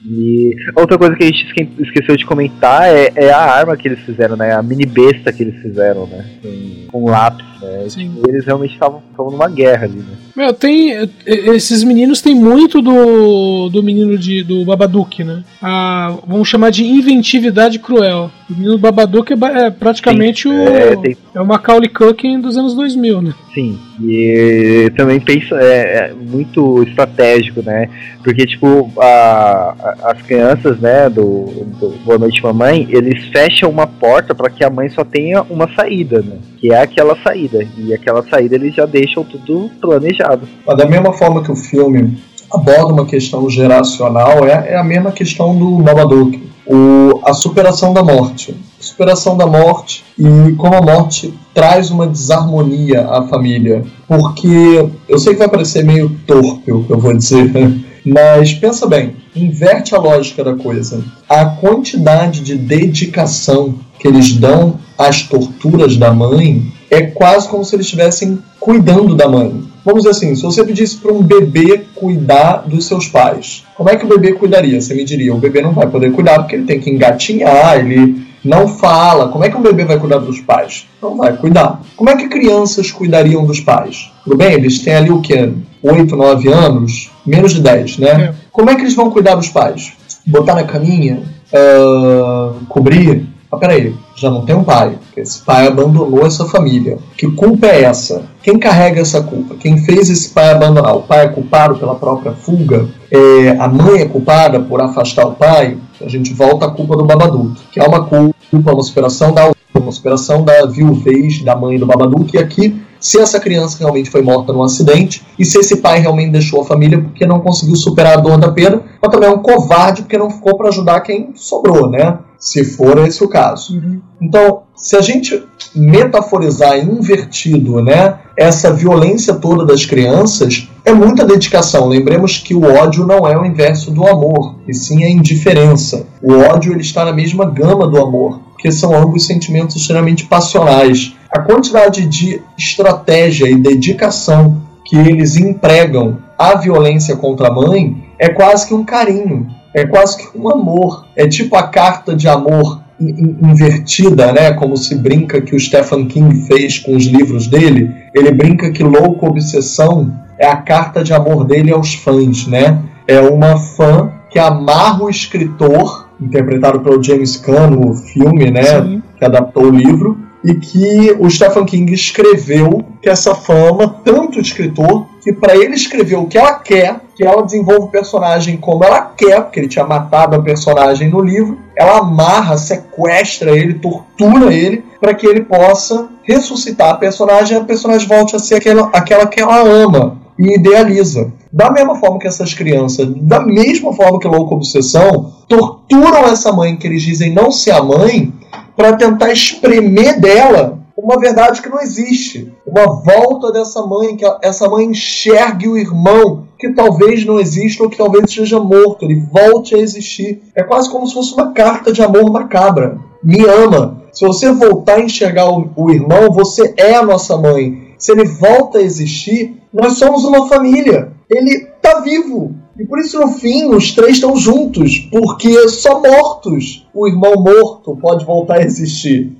E outra coisa que a gente esque- esqueceu de comentar é, é a arma que eles fizeram, né? A mini besta que eles fizeram, né? Com, com lápis, Sim. Tipo, eles realmente estavam numa guerra ali, né? Meu, tem. Esses meninos têm muito do, do menino de, do Babadook, né? A, vamos chamar de inventividade cruel. O menino do Babadook é, é praticamente o. É, tem- É o Macaulay Culkin dos anos 2000, né? Sim, e também pensa, é, é muito estratégico, né? Porque, tipo, a- a- as crianças, né, do, do Boa Noite Mamãe, eles fecham uma porta para que a mãe só tenha uma saída, né? Que é aquela saída. E aquela saída eles já deixam tudo planejado. Mas da mesma forma que o filme aborda uma questão geracional, é, é a mesma questão do Babadook. O, a superação da morte. Superação da morte e como a morte traz uma desarmonia à família. Porque eu sei que vai parecer meio torpe o que eu vou dizer, <laughs> mas pensa bem, inverte a lógica da coisa. A quantidade de dedicação que eles dão às torturas da mãe é quase como se eles estivessem cuidando da mãe. Vamos dizer assim, se você pedisse para um bebê cuidar dos seus pais, como é que o bebê cuidaria? Você me diria, o bebê não vai poder cuidar porque ele tem que engatinhar, ele não fala. Como é que um bebê vai cuidar dos pais? Não vai cuidar. Como é que crianças cuidariam dos pais? Tudo bem, eles têm ali o quê? 8, 9 anos? Menos de 10, né? É. Como é que eles vão cuidar dos pais? Botar na caminha? Ah, cobrir? Ah, peraí, já não tem um pai. Esse pai abandonou essa família. Que culpa é essa? Quem carrega essa culpa? Quem fez esse pai abandonar? O pai é culpado pela própria fuga? É, a mãe é culpada por afastar o pai? A gente volta à culpa do Babadook, que é uma culpa, uma superação da uma superação da viuvez da mãe do Babadook. E aqui, se essa criança realmente foi morta num acidente, e se esse pai realmente deixou a família porque não conseguiu superar a dor da perda, mas também é um covarde porque não ficou para ajudar quem sobrou, né? Se for esse o caso. Então, se a gente metaforizar invertido, né, essa violência toda das crianças, é muita dedicação. Lembremos que o ódio não é o inverso do amor, e sim a indiferença. O ódio ele está na mesma gama do amor, porque são ambos sentimentos extremamente passionais. A quantidade de estratégia e dedicação que eles empregam à violência contra a mãe é quase que um carinho, é quase que um amor. É tipo a carta de amor in- in- invertida, né? Como se brinca que o Stephen King fez com os livros dele. Ele brinca que Louco Obsessão é a carta de amor dele aos fãs, né? É uma fã que amarra o escritor, interpretado pelo James Caan no filme, né? Sim. que adaptou o livro, e que o Stephen King escreveu que essa fama, tanto escritor, que para ele escrever o que ela quer, que ela desenvolve o personagem como ela quer, porque ele tinha matado a personagem no livro, ela amarra, sequestra ele, tortura ele, para que ele possa ressuscitar a personagem e a personagem volte a ser aquela, aquela que ela ama e idealiza. Da mesma forma que essas crianças, da mesma forma que Louco Obsessão, torturam essa mãe que eles dizem não ser a mãe, para tentar espremer dela uma verdade que não existe. Uma volta dessa mãe, que essa mãe enxergue o irmão que talvez não exista ou que talvez esteja morto, ele volte a existir. É quase como se fosse uma carta de amor macabra. Me ama. Se você voltar a enxergar o, o irmão, você é a nossa mãe. Se ele volta a existir, nós somos uma família. Ele está vivo. E por isso, no fim, os três estão juntos, porque só mortos o irmão morto pode voltar a existir.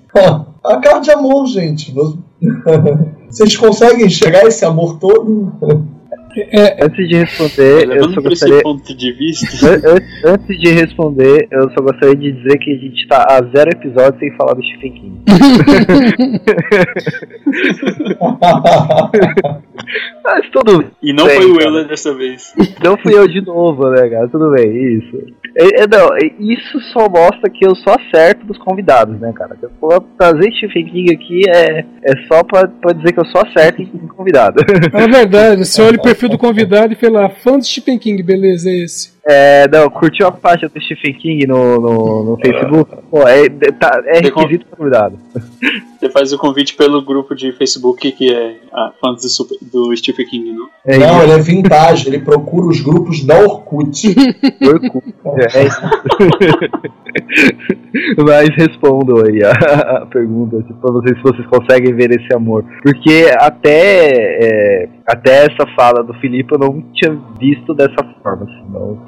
A carta de amor, gente. Vocês conseguem enxergar esse amor todo? <laughs> É, antes de responder, eu só gostaria. ponto de vista. <laughs> antes de responder, eu só gostaria de dizer que a gente tá a zero episódios sem falar do Stephen King. <laughs> Mas tudo E não bem, foi o. Euler dessa vez. Não fui eu de novo, né, cara? Tudo bem, isso. É, é, não, é, isso só mostra que eu só acerto dos convidados, né, cara? Eu trazer Stephen King aqui é, é só pra, pra dizer que eu só acerto em convidado. É verdade, você olha o <laughs> perfil do convidado e fala, fã de Stephen King, beleza, é esse. É, não, curtiu a página do Stephen King no, no, no Facebook? Pô, é, tá, é requisito pro convidado. <laughs> Você faz o convite pelo grupo de Facebook que é a fãs do, Super- do Stephen King, não? É não, ele é vintage, ele procura os grupos da Orkut. <laughs> Orkut. É isso. <laughs> Mas respondam aí a, a pergunta tipo, pra vocês se vocês conseguem ver esse amor. Porque até, é, até essa fala do Felipe eu não tinha visto dessa forma. Assim,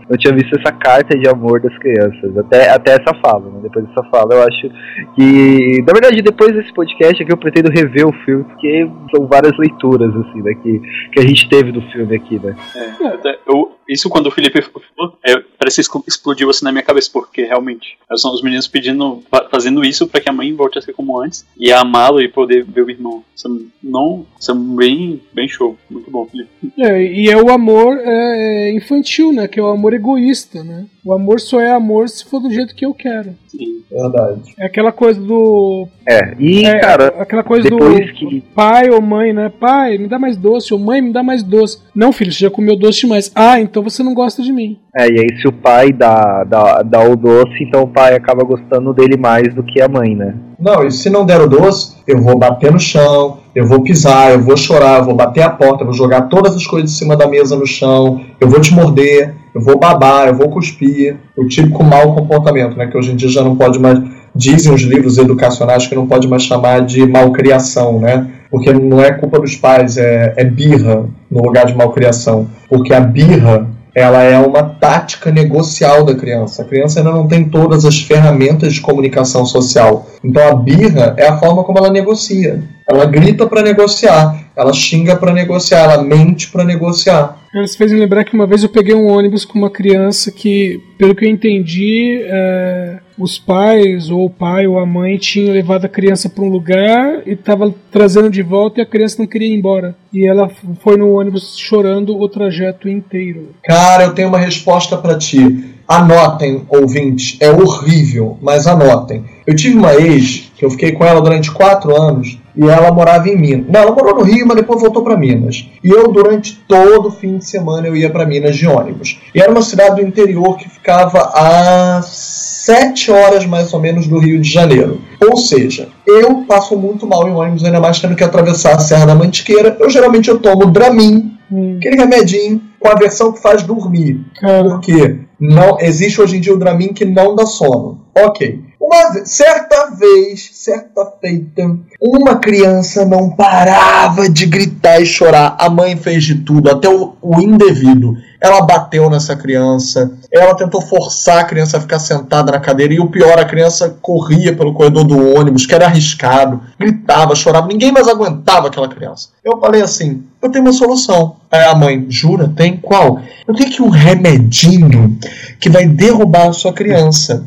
não, tinha visto essa carta de amor das crianças. Até, até essa fala. Né? Depois dessa fala eu acho que. Na verdade, depois desse podcast aqui eu pretendo rever o filme, porque são várias leituras assim, né, que, que a gente teve do filme aqui, né? É, eu- isso quando o Felipe falou, é, parece que expl- explodiu assim na minha cabeça, porque realmente são os meninos pedindo, fa- fazendo isso pra que a mãe volte a ser como antes e a amá-lo e poder ver o irmão. São, não, são bem, bem show. Muito bom, Felipe. É, e é o amor é, infantil, né? Que é o amor egoísta, né? O amor só é amor se for do jeito que eu quero. Sim. Verdade. É aquela coisa do. É, e é, cara, aquela coisa do que- pai ou mãe, né? Pai, me dá mais doce, ou mãe, me dá mais doce. Não, filho, você já comeu doce demais. Ah, então você não gosta de mim. É, e aí se o pai dá, dá, dá o doce, então o pai acaba gostando dele mais do que a mãe, né? Não, e se não der o doce, eu vou bater no chão, eu vou pisar, eu vou chorar, eu vou bater a porta, eu vou jogar todas as coisas em cima da mesa no chão, eu vou te morder, eu vou babar, eu vou cuspir. O típico mau comportamento, né? Que hoje em dia já não pode mais. Dizem os livros educacionais que não pode mais chamar de malcriação, né? Porque não é culpa dos pais, é, é birra no lugar de malcriação. Porque a birra ela é uma tática negocial da criança. A criança ainda não tem todas as ferramentas de comunicação social. Então a birra é a forma como ela negocia. Ela grita para negociar, ela xinga para negociar, ela mente para negociar. Isso fez lembrar que uma vez eu peguei um ônibus com uma criança que, pelo que eu entendi, é, os pais, ou o pai ou a mãe, tinham levado a criança para um lugar e estava trazendo de volta e a criança não queria ir embora. E ela foi no ônibus chorando o trajeto inteiro. Cara, eu tenho uma resposta para ti. Anotem, ouvintes, é horrível, mas anotem. Eu tive uma ex que eu fiquei com ela durante quatro anos e ela morava em Minas. Não, ela morou no Rio, mas depois voltou para Minas. E eu, durante todo fim de semana, eu ia para Minas de ônibus. E era uma cidade do interior que ficava a sete horas mais ou menos do Rio de Janeiro. Ou seja, eu passo muito mal em ônibus, ainda mais tendo que atravessar a Serra da Mantiqueira. Eu geralmente eu tomo Dramin, Hum, aquele remedinho com a versão que faz dormir. cara, Porque não existe hoje em dia o Dramin que não dá sono. Ok. Uma certa vez, certa feita, uma criança não parava de gritar e chorar. A mãe fez de tudo, até o, o indevido. Ela bateu nessa criança, ela tentou forçar a criança a ficar sentada na cadeira, e o pior, a criança corria pelo corredor do ônibus, que era arriscado, gritava, chorava, ninguém mais aguentava aquela criança. Eu falei assim: eu tenho uma solução. Aí a mãe, jura? Tem qual? Eu tenho aqui um remedinho que vai derrubar a sua criança.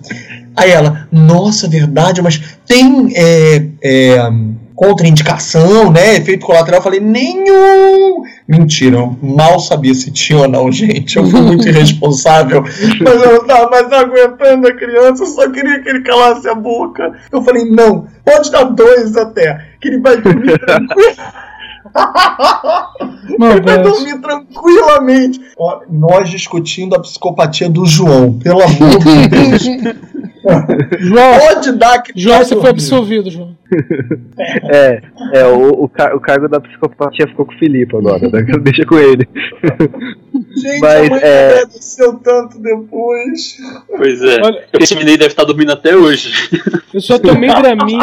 Aí ela, nossa, verdade, mas tem é, é, contraindicação, né? Efeito colateral. Eu falei, nenhum! Mentira, eu mal sabia se tinha ou não, gente. Eu fui muito <laughs> irresponsável. Mas eu não tava mais aguentando a criança, eu só queria que ele calasse a boca. Eu falei, não, pode dar dois até, que ele vai dormir tranquilo. <laughs> Ele vai dormir tranquilamente. Ó, nós discutindo a psicopatia do João, pelo amor de Deus. <laughs> João, Pode dar que João, tá você foi absolvido, João. <laughs> É, é o, o, ca- o cargo da psicopatia ficou com o Filipe agora, né? Deixa com ele. Gente, <laughs> Mas, a mãe é- agradeceu tanto depois. Pois é. Olha- Esse menino deve estar dormindo até hoje. <laughs> Eu só tomei Dramin.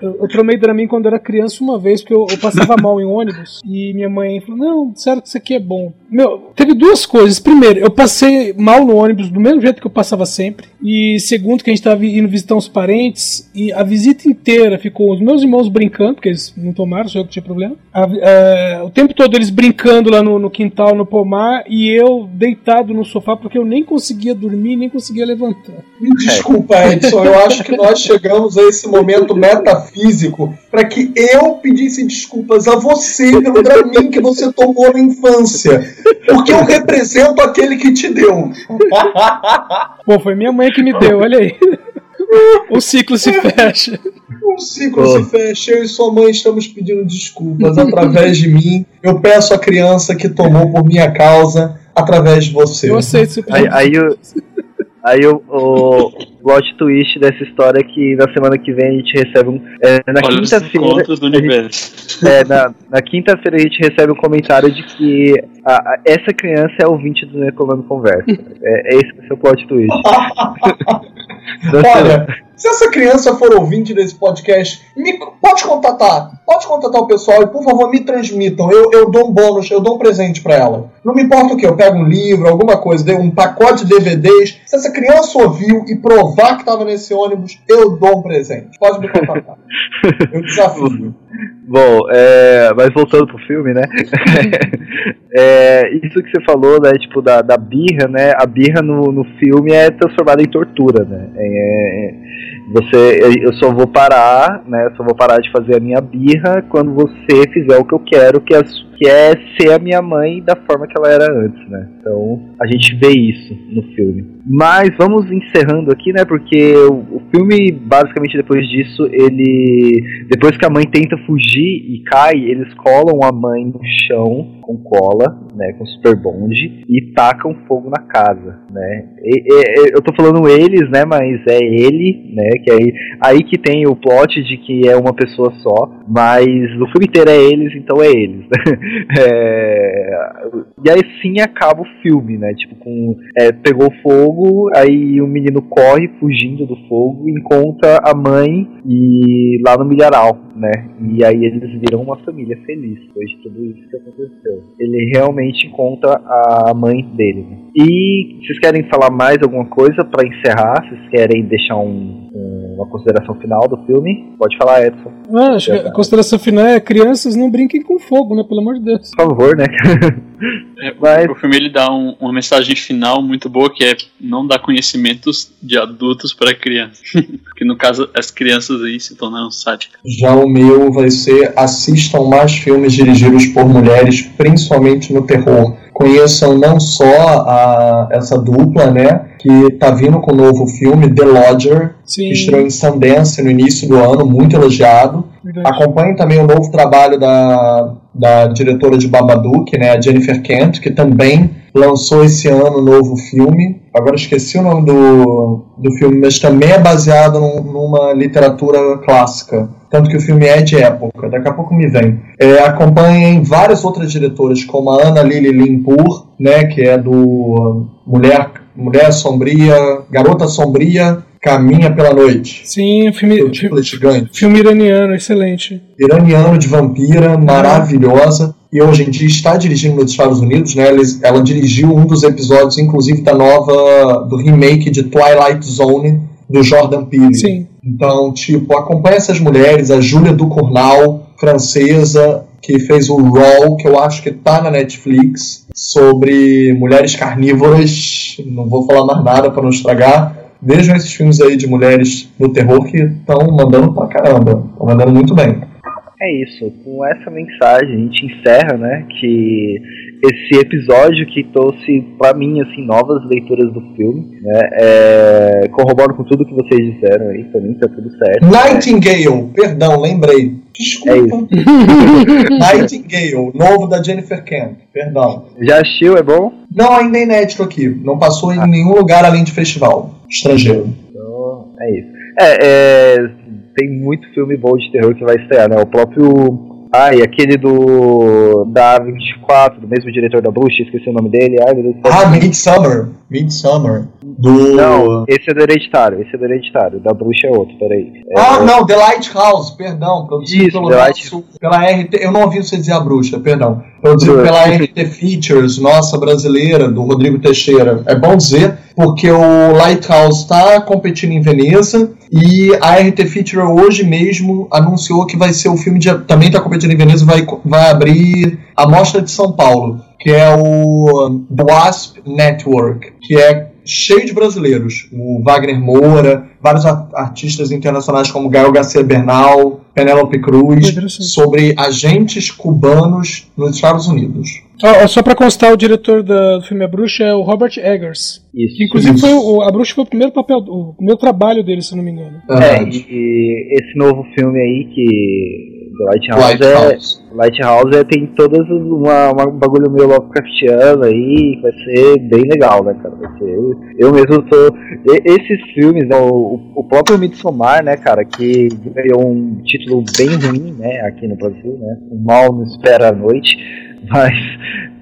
Eu, eu tomei Dramin quando era criança uma vez, porque eu, eu passava mal em ônibus. E minha mãe falou: Não, sério que isso aqui é bom. Meu, teve duas coisas. Primeiro, eu passei mal no ônibus do mesmo jeito que eu passava sempre. E segundo, que a gente tava indo visitar uns parentes. E a visita inteira ficou os meus irmãos brincando, porque eles não tomaram, só eu que tinha problema. A- é, o tempo todo eles brincando lá no, no quintal, no pomar. E eu deitado no sofá, porque eu nem conseguia dormir, nem conseguia levantar. Me desculpa, Edson, eu acho que nós chegamos a esse momento metafísico para que eu pedisse desculpas a você pelo Dramin que você tomou na infância. Porque eu represento aquele que te deu. Pô, foi minha mãe que me deu, olha aí. O ciclo se fecha. O ciclo Oh. se fecha, eu e sua mãe estamos pedindo desculpas através de mim. Eu peço à criança que tomou por minha causa através de você. Eu aceito seu Aí, pedido. aí, o, aí o, o plot twist dessa história é que na semana que vem a gente recebe um. é, na quinta-feira. É, na, na quinta-feira a gente recebe um comentário de que a- a- essa criança é ouvinte do Economia Conversa. É, é esse que é o seu plot twist. <laughs> Olha, se essa criança for ouvinte desse podcast, me, pode contatar. Pode contatar o pessoal e, por favor, me transmitam. Eu, eu dou um bônus, eu dou um presente pra ela. Não me importa o que, eu pego um livro, alguma coisa, dei um pacote de DVDs. Se essa criança ouviu e provar que tava nesse ônibus, eu dou um presente. Pode me contatar. Eu desafio. <laughs> Bom, é, mas voltando pro filme, né? <laughs> É, isso que você falou, né? Tipo, da, da birra, né? A birra no, no filme é transformada em tortura, né? É, é, você, eu só vou parar, né? Só vou parar de fazer a minha birra quando você fizer o que eu quero, que é, que é ser a minha mãe da forma que ela era antes, né? Então a gente vê isso no filme. Mas vamos encerrando aqui, né? Porque o, o filme, basicamente, depois disso, ele. Depois que a mãe tenta fugir e cai, eles colam a mãe no chão com cola, né? Com super bonde e tacam fogo na casa, né? E- e- eu tô falando eles, né? Mas é ele, né? Que aí, aí que tem o plot de que é uma pessoa só, mas o filme inteiro é eles, então é eles. <laughs> É, e aí sim acaba o filme, né? Tipo, com. é, pegou fogo, aí o menino corre fugindo do fogo, encontra a mãe e lá no milharal, né? E aí eles viram uma família feliz depois de tudo isso que aconteceu. Ele realmente encontra a mãe dele. né? E vocês querem falar mais alguma coisa pra encerrar? Vocês querem deixar um- um- uma consideração final do filme? Pode falar, Edson. Ah, acho que a consideração final é crianças não brinquem com fogo, né? Pelo amor de Deus. Por favor, né? <laughs> É, Mas- O filme ele dá um- uma mensagem final muito boa que é não dar conhecimentos de adultos para crianças. <laughs> Porque no caso as crianças aí se tornaram sádicas. Já o meu vai ser assistam mais filmes dirigidos por mulheres, principalmente no terror. Conheçam não só a, essa dupla, né, que tá vindo com o novo filme The Lodger, Sim, que estreou em Sundance no início do ano, muito elogiado. verdade. Acompanhem também o novo trabalho da, da diretora de Babadook, né, a Jennifer Kent, que também lançou esse ano um novo filme. Agora esqueci o nome do, do filme, mas também é baseado num- numa literatura clássica. Tanto que o filme é de época, daqui a pouco me vem. É, acompanhem várias outras diretoras, como a Ana Lili Limpur, né, que é do Mulher, Mulher Sombria, Garota Sombria, Caminha pela Noite. Sim, filme, O é gigante filme iraniano, excelente. iraniano de vampira, maravilhosa. E hoje em dia está dirigindo nos Estados Unidos, né? Ela, ela dirigiu um dos episódios, inclusive, da nova. do remake de Twilight Zone do Jordan Peele. Sim. Então, tipo, acompanha essas mulheres, a Júlia Ducournau, francesa, que fez o Raw, que eu acho que tá na Netflix, sobre mulheres carnívoras. Não vou falar mais nada para não estragar. Vejam esses filmes aí de mulheres no terror que estão mandando pra caramba. Estão mandando muito bem. É isso, com essa mensagem a gente encerra, né, que esse episódio que trouxe para mim assim novas leituras do filme, né, é, corroboro com tudo que vocês disseram aí, pra mim tá tudo certo. Nightingale, perdão, lembrei. É Desculpa. <laughs> Nightingale, novo da Jennifer Kent, perdão. Já assistiu, é bom? Não, ainda é inédito aqui. Não passou em nenhum lugar além de festival estrangeiro. Então, é isso. É, é, tem muito filme bom de terror que vai estrear, né? O próprio. Ai, aquele do. Da 24, do mesmo diretor da Bruxa, esqueci o nome dele. Ai, meu Deus do céu. Ah, Midsummer. Midsummer. Do. Não, esse é do Hereditário, esse é do Hereditário. Da Bruxa é outro, peraí. É, Ah, não, The Lighthouse, perdão. Produzido Isso, pelo The nosso, pela RT. Eu não ouvi você dizer a bruxa, perdão. Produzido pela RT Features, nossa brasileira, do Rodrigo Teixeira. É bom dizer, porque o Lighthouse está competindo em Veneza e a RT Feature hoje mesmo anunciou que vai ser o filme de. Também está competindo em Veneza, vai, vai abrir a Mostra de São Paulo, que é o Wasp Network, que é cheio de brasileiros. O Wagner Moura, vários ar- artistas internacionais como Gael Garcia Bernal, Penélope Cruz, sobre agentes cubanos nos Estados Unidos. Ó, só pra constar, o diretor do filme A Bruxa é o Robert Eggers. Isso. Que inclusive Isso. foi o, A Bruxa foi o primeiro papel, o primeiro trabalho dele, se eu não me engano. É, Verdade. e, e esse novo filme aí que. Lighthouse, Lighthouse. é. Lighthouse é, tem todas uma, uma- um bagulho meio Lovecraftiano aí, vai ser bem legal, né, cara? Vai ser. Eu mesmo tô. esses filmes, né, o, o próprio Midsommar, né, cara, que ganhou um título bem ruim, né, aqui no Brasil, né? O mal não espera a noite, <laughs> mas.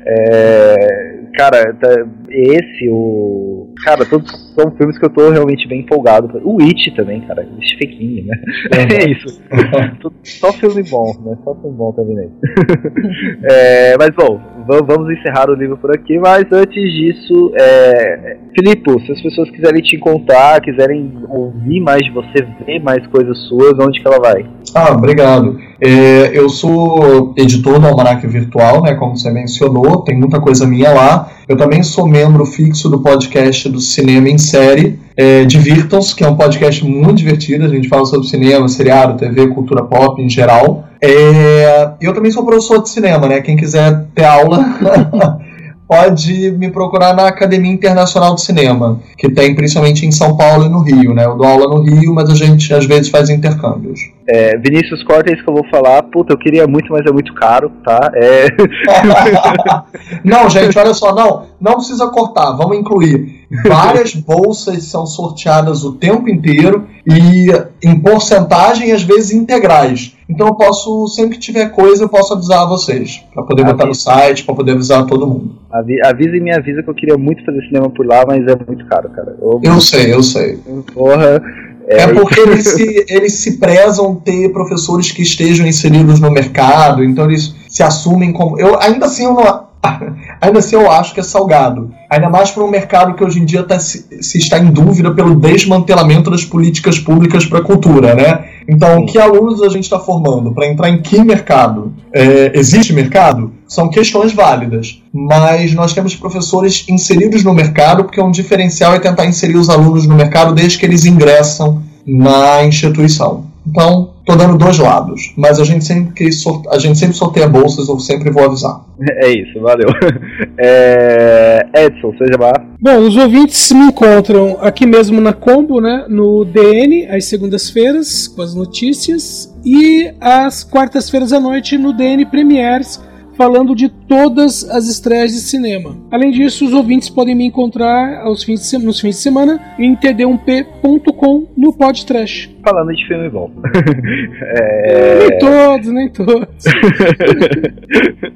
É, cara, tá- esse, o. Cara, todos são filmes que eu tô realmente bem empolgado. O It também, cara. Stephen King, né? <laughs> É isso. <laughs> Tudo- Só filme bom, né? Só filme bom também. Né? <laughs> É, mas bom, vamos encerrar o livro por aqui. Mas antes disso, é, Filipe, se as pessoas quiserem te encontrar, quiserem ouvir mais de você, ver mais coisas suas, onde que ela vai? Ah, obrigado. É, eu sou editor do Almanac Virtual, né, como você mencionou, tem muita coisa minha lá. Eu também sou membro fixo do podcast do Cinema em Série, é, Divirtam-se, que é um podcast muito divertido, a gente fala sobre cinema, seriado, TV, cultura pop em geral. É, eu também sou professor de cinema, né, quem quiser ter aula... <laughs> Pode me procurar na Academia Internacional de Cinema, que tem principalmente em São Paulo e no Rio, né? Eu dou aula no Rio, mas a gente às vezes faz intercâmbios. É, Vinícius, corta isso que eu vou falar. Puta, eu queria muito, mas é muito caro, tá? É, <laughs> não, gente, olha só, não, não precisa cortar, vamos incluir. Várias <laughs> bolsas são sorteadas o tempo inteiro e em porcentagem, às vezes integrais. Então eu posso, sempre que tiver coisa, eu posso avisar vocês, para poder botar no site, para poder avisar todo mundo. avi- avisa e me avisa que eu queria muito fazer cinema por lá, mas é muito caro, cara. Eu, Eu sei, eu sei. porra. É porque eles se, eles se prezam ter professores que estejam inseridos no mercado, então eles se assumem como. Eu, ainda assim, eu não. <laughs> Ainda assim, eu acho que é salgado. Ainda mais para um mercado que hoje em dia tá, se, se está em dúvida pelo desmantelamento das políticas públicas para a cultura, né? Então, que alunos a gente está formando? Para entrar em que mercado? É, existe mercado? São questões válidas, mas nós temos professores inseridos no mercado, porque um diferencial é tentar inserir os alunos no mercado desde que eles ingressam na instituição. Então, tô dando dois lados, mas a gente sempre que a gente sempre sorteia bolsas, eu sempre vou avisar. É isso, valeu. <laughs> É, Edson, seja lá. Bom, os ouvintes me encontram aqui mesmo na Combo, né? No DN, às segundas-feiras, com as notícias, e às quartas-feiras à noite no DN Premiers, falando de todas as estreias de cinema. Além disso, os ouvintes podem me encontrar aos fins de nos fins de semana em td1p.com no podcast. Falando de filme bom. <laughs> Nem todos, nem todos. <laughs>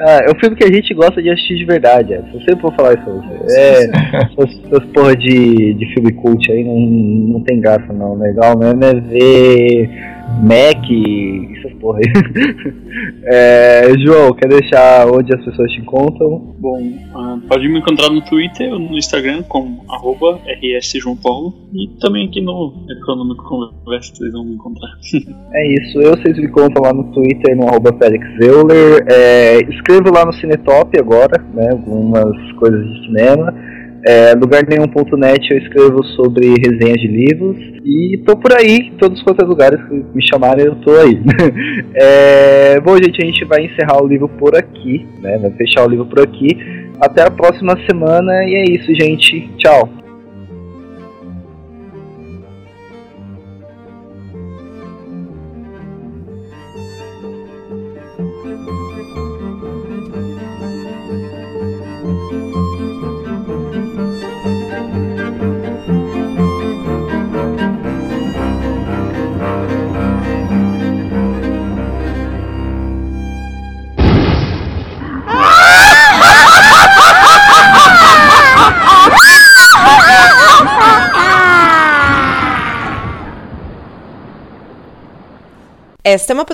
Ah, é um filme que a gente gosta de assistir de verdade, Edson. Eu sempre vou falar isso pra você. É, <laughs> essas, essas porra de, de filme cult aí não, não tem graça, não. Legal mesmo é ver Mac essas porra aí. <laughs> É, João, quer deixar onde as pessoas te encontram? Bom, ah, pode me encontrar no Twitter ou no Instagram como arroba rsjoaopaulo e também aqui no Econômico Conversa vocês vão me encontrar. <laughs> É isso, eu vocês me contam lá no Twitter, no arroba Felix Euler. É, escrevo lá no Cinetop agora, né? Algumas coisas de cinema. É, lugarnenhum.net eu escrevo sobre resenhas de livros e tô por aí, todos os outros lugares que me chamarem eu tô aí. <laughs> é, bom, gente, a gente vai encerrar o livro por aqui, né? Vai fechar o livro por aqui. Até a próxima semana e é isso, gente. Tchau.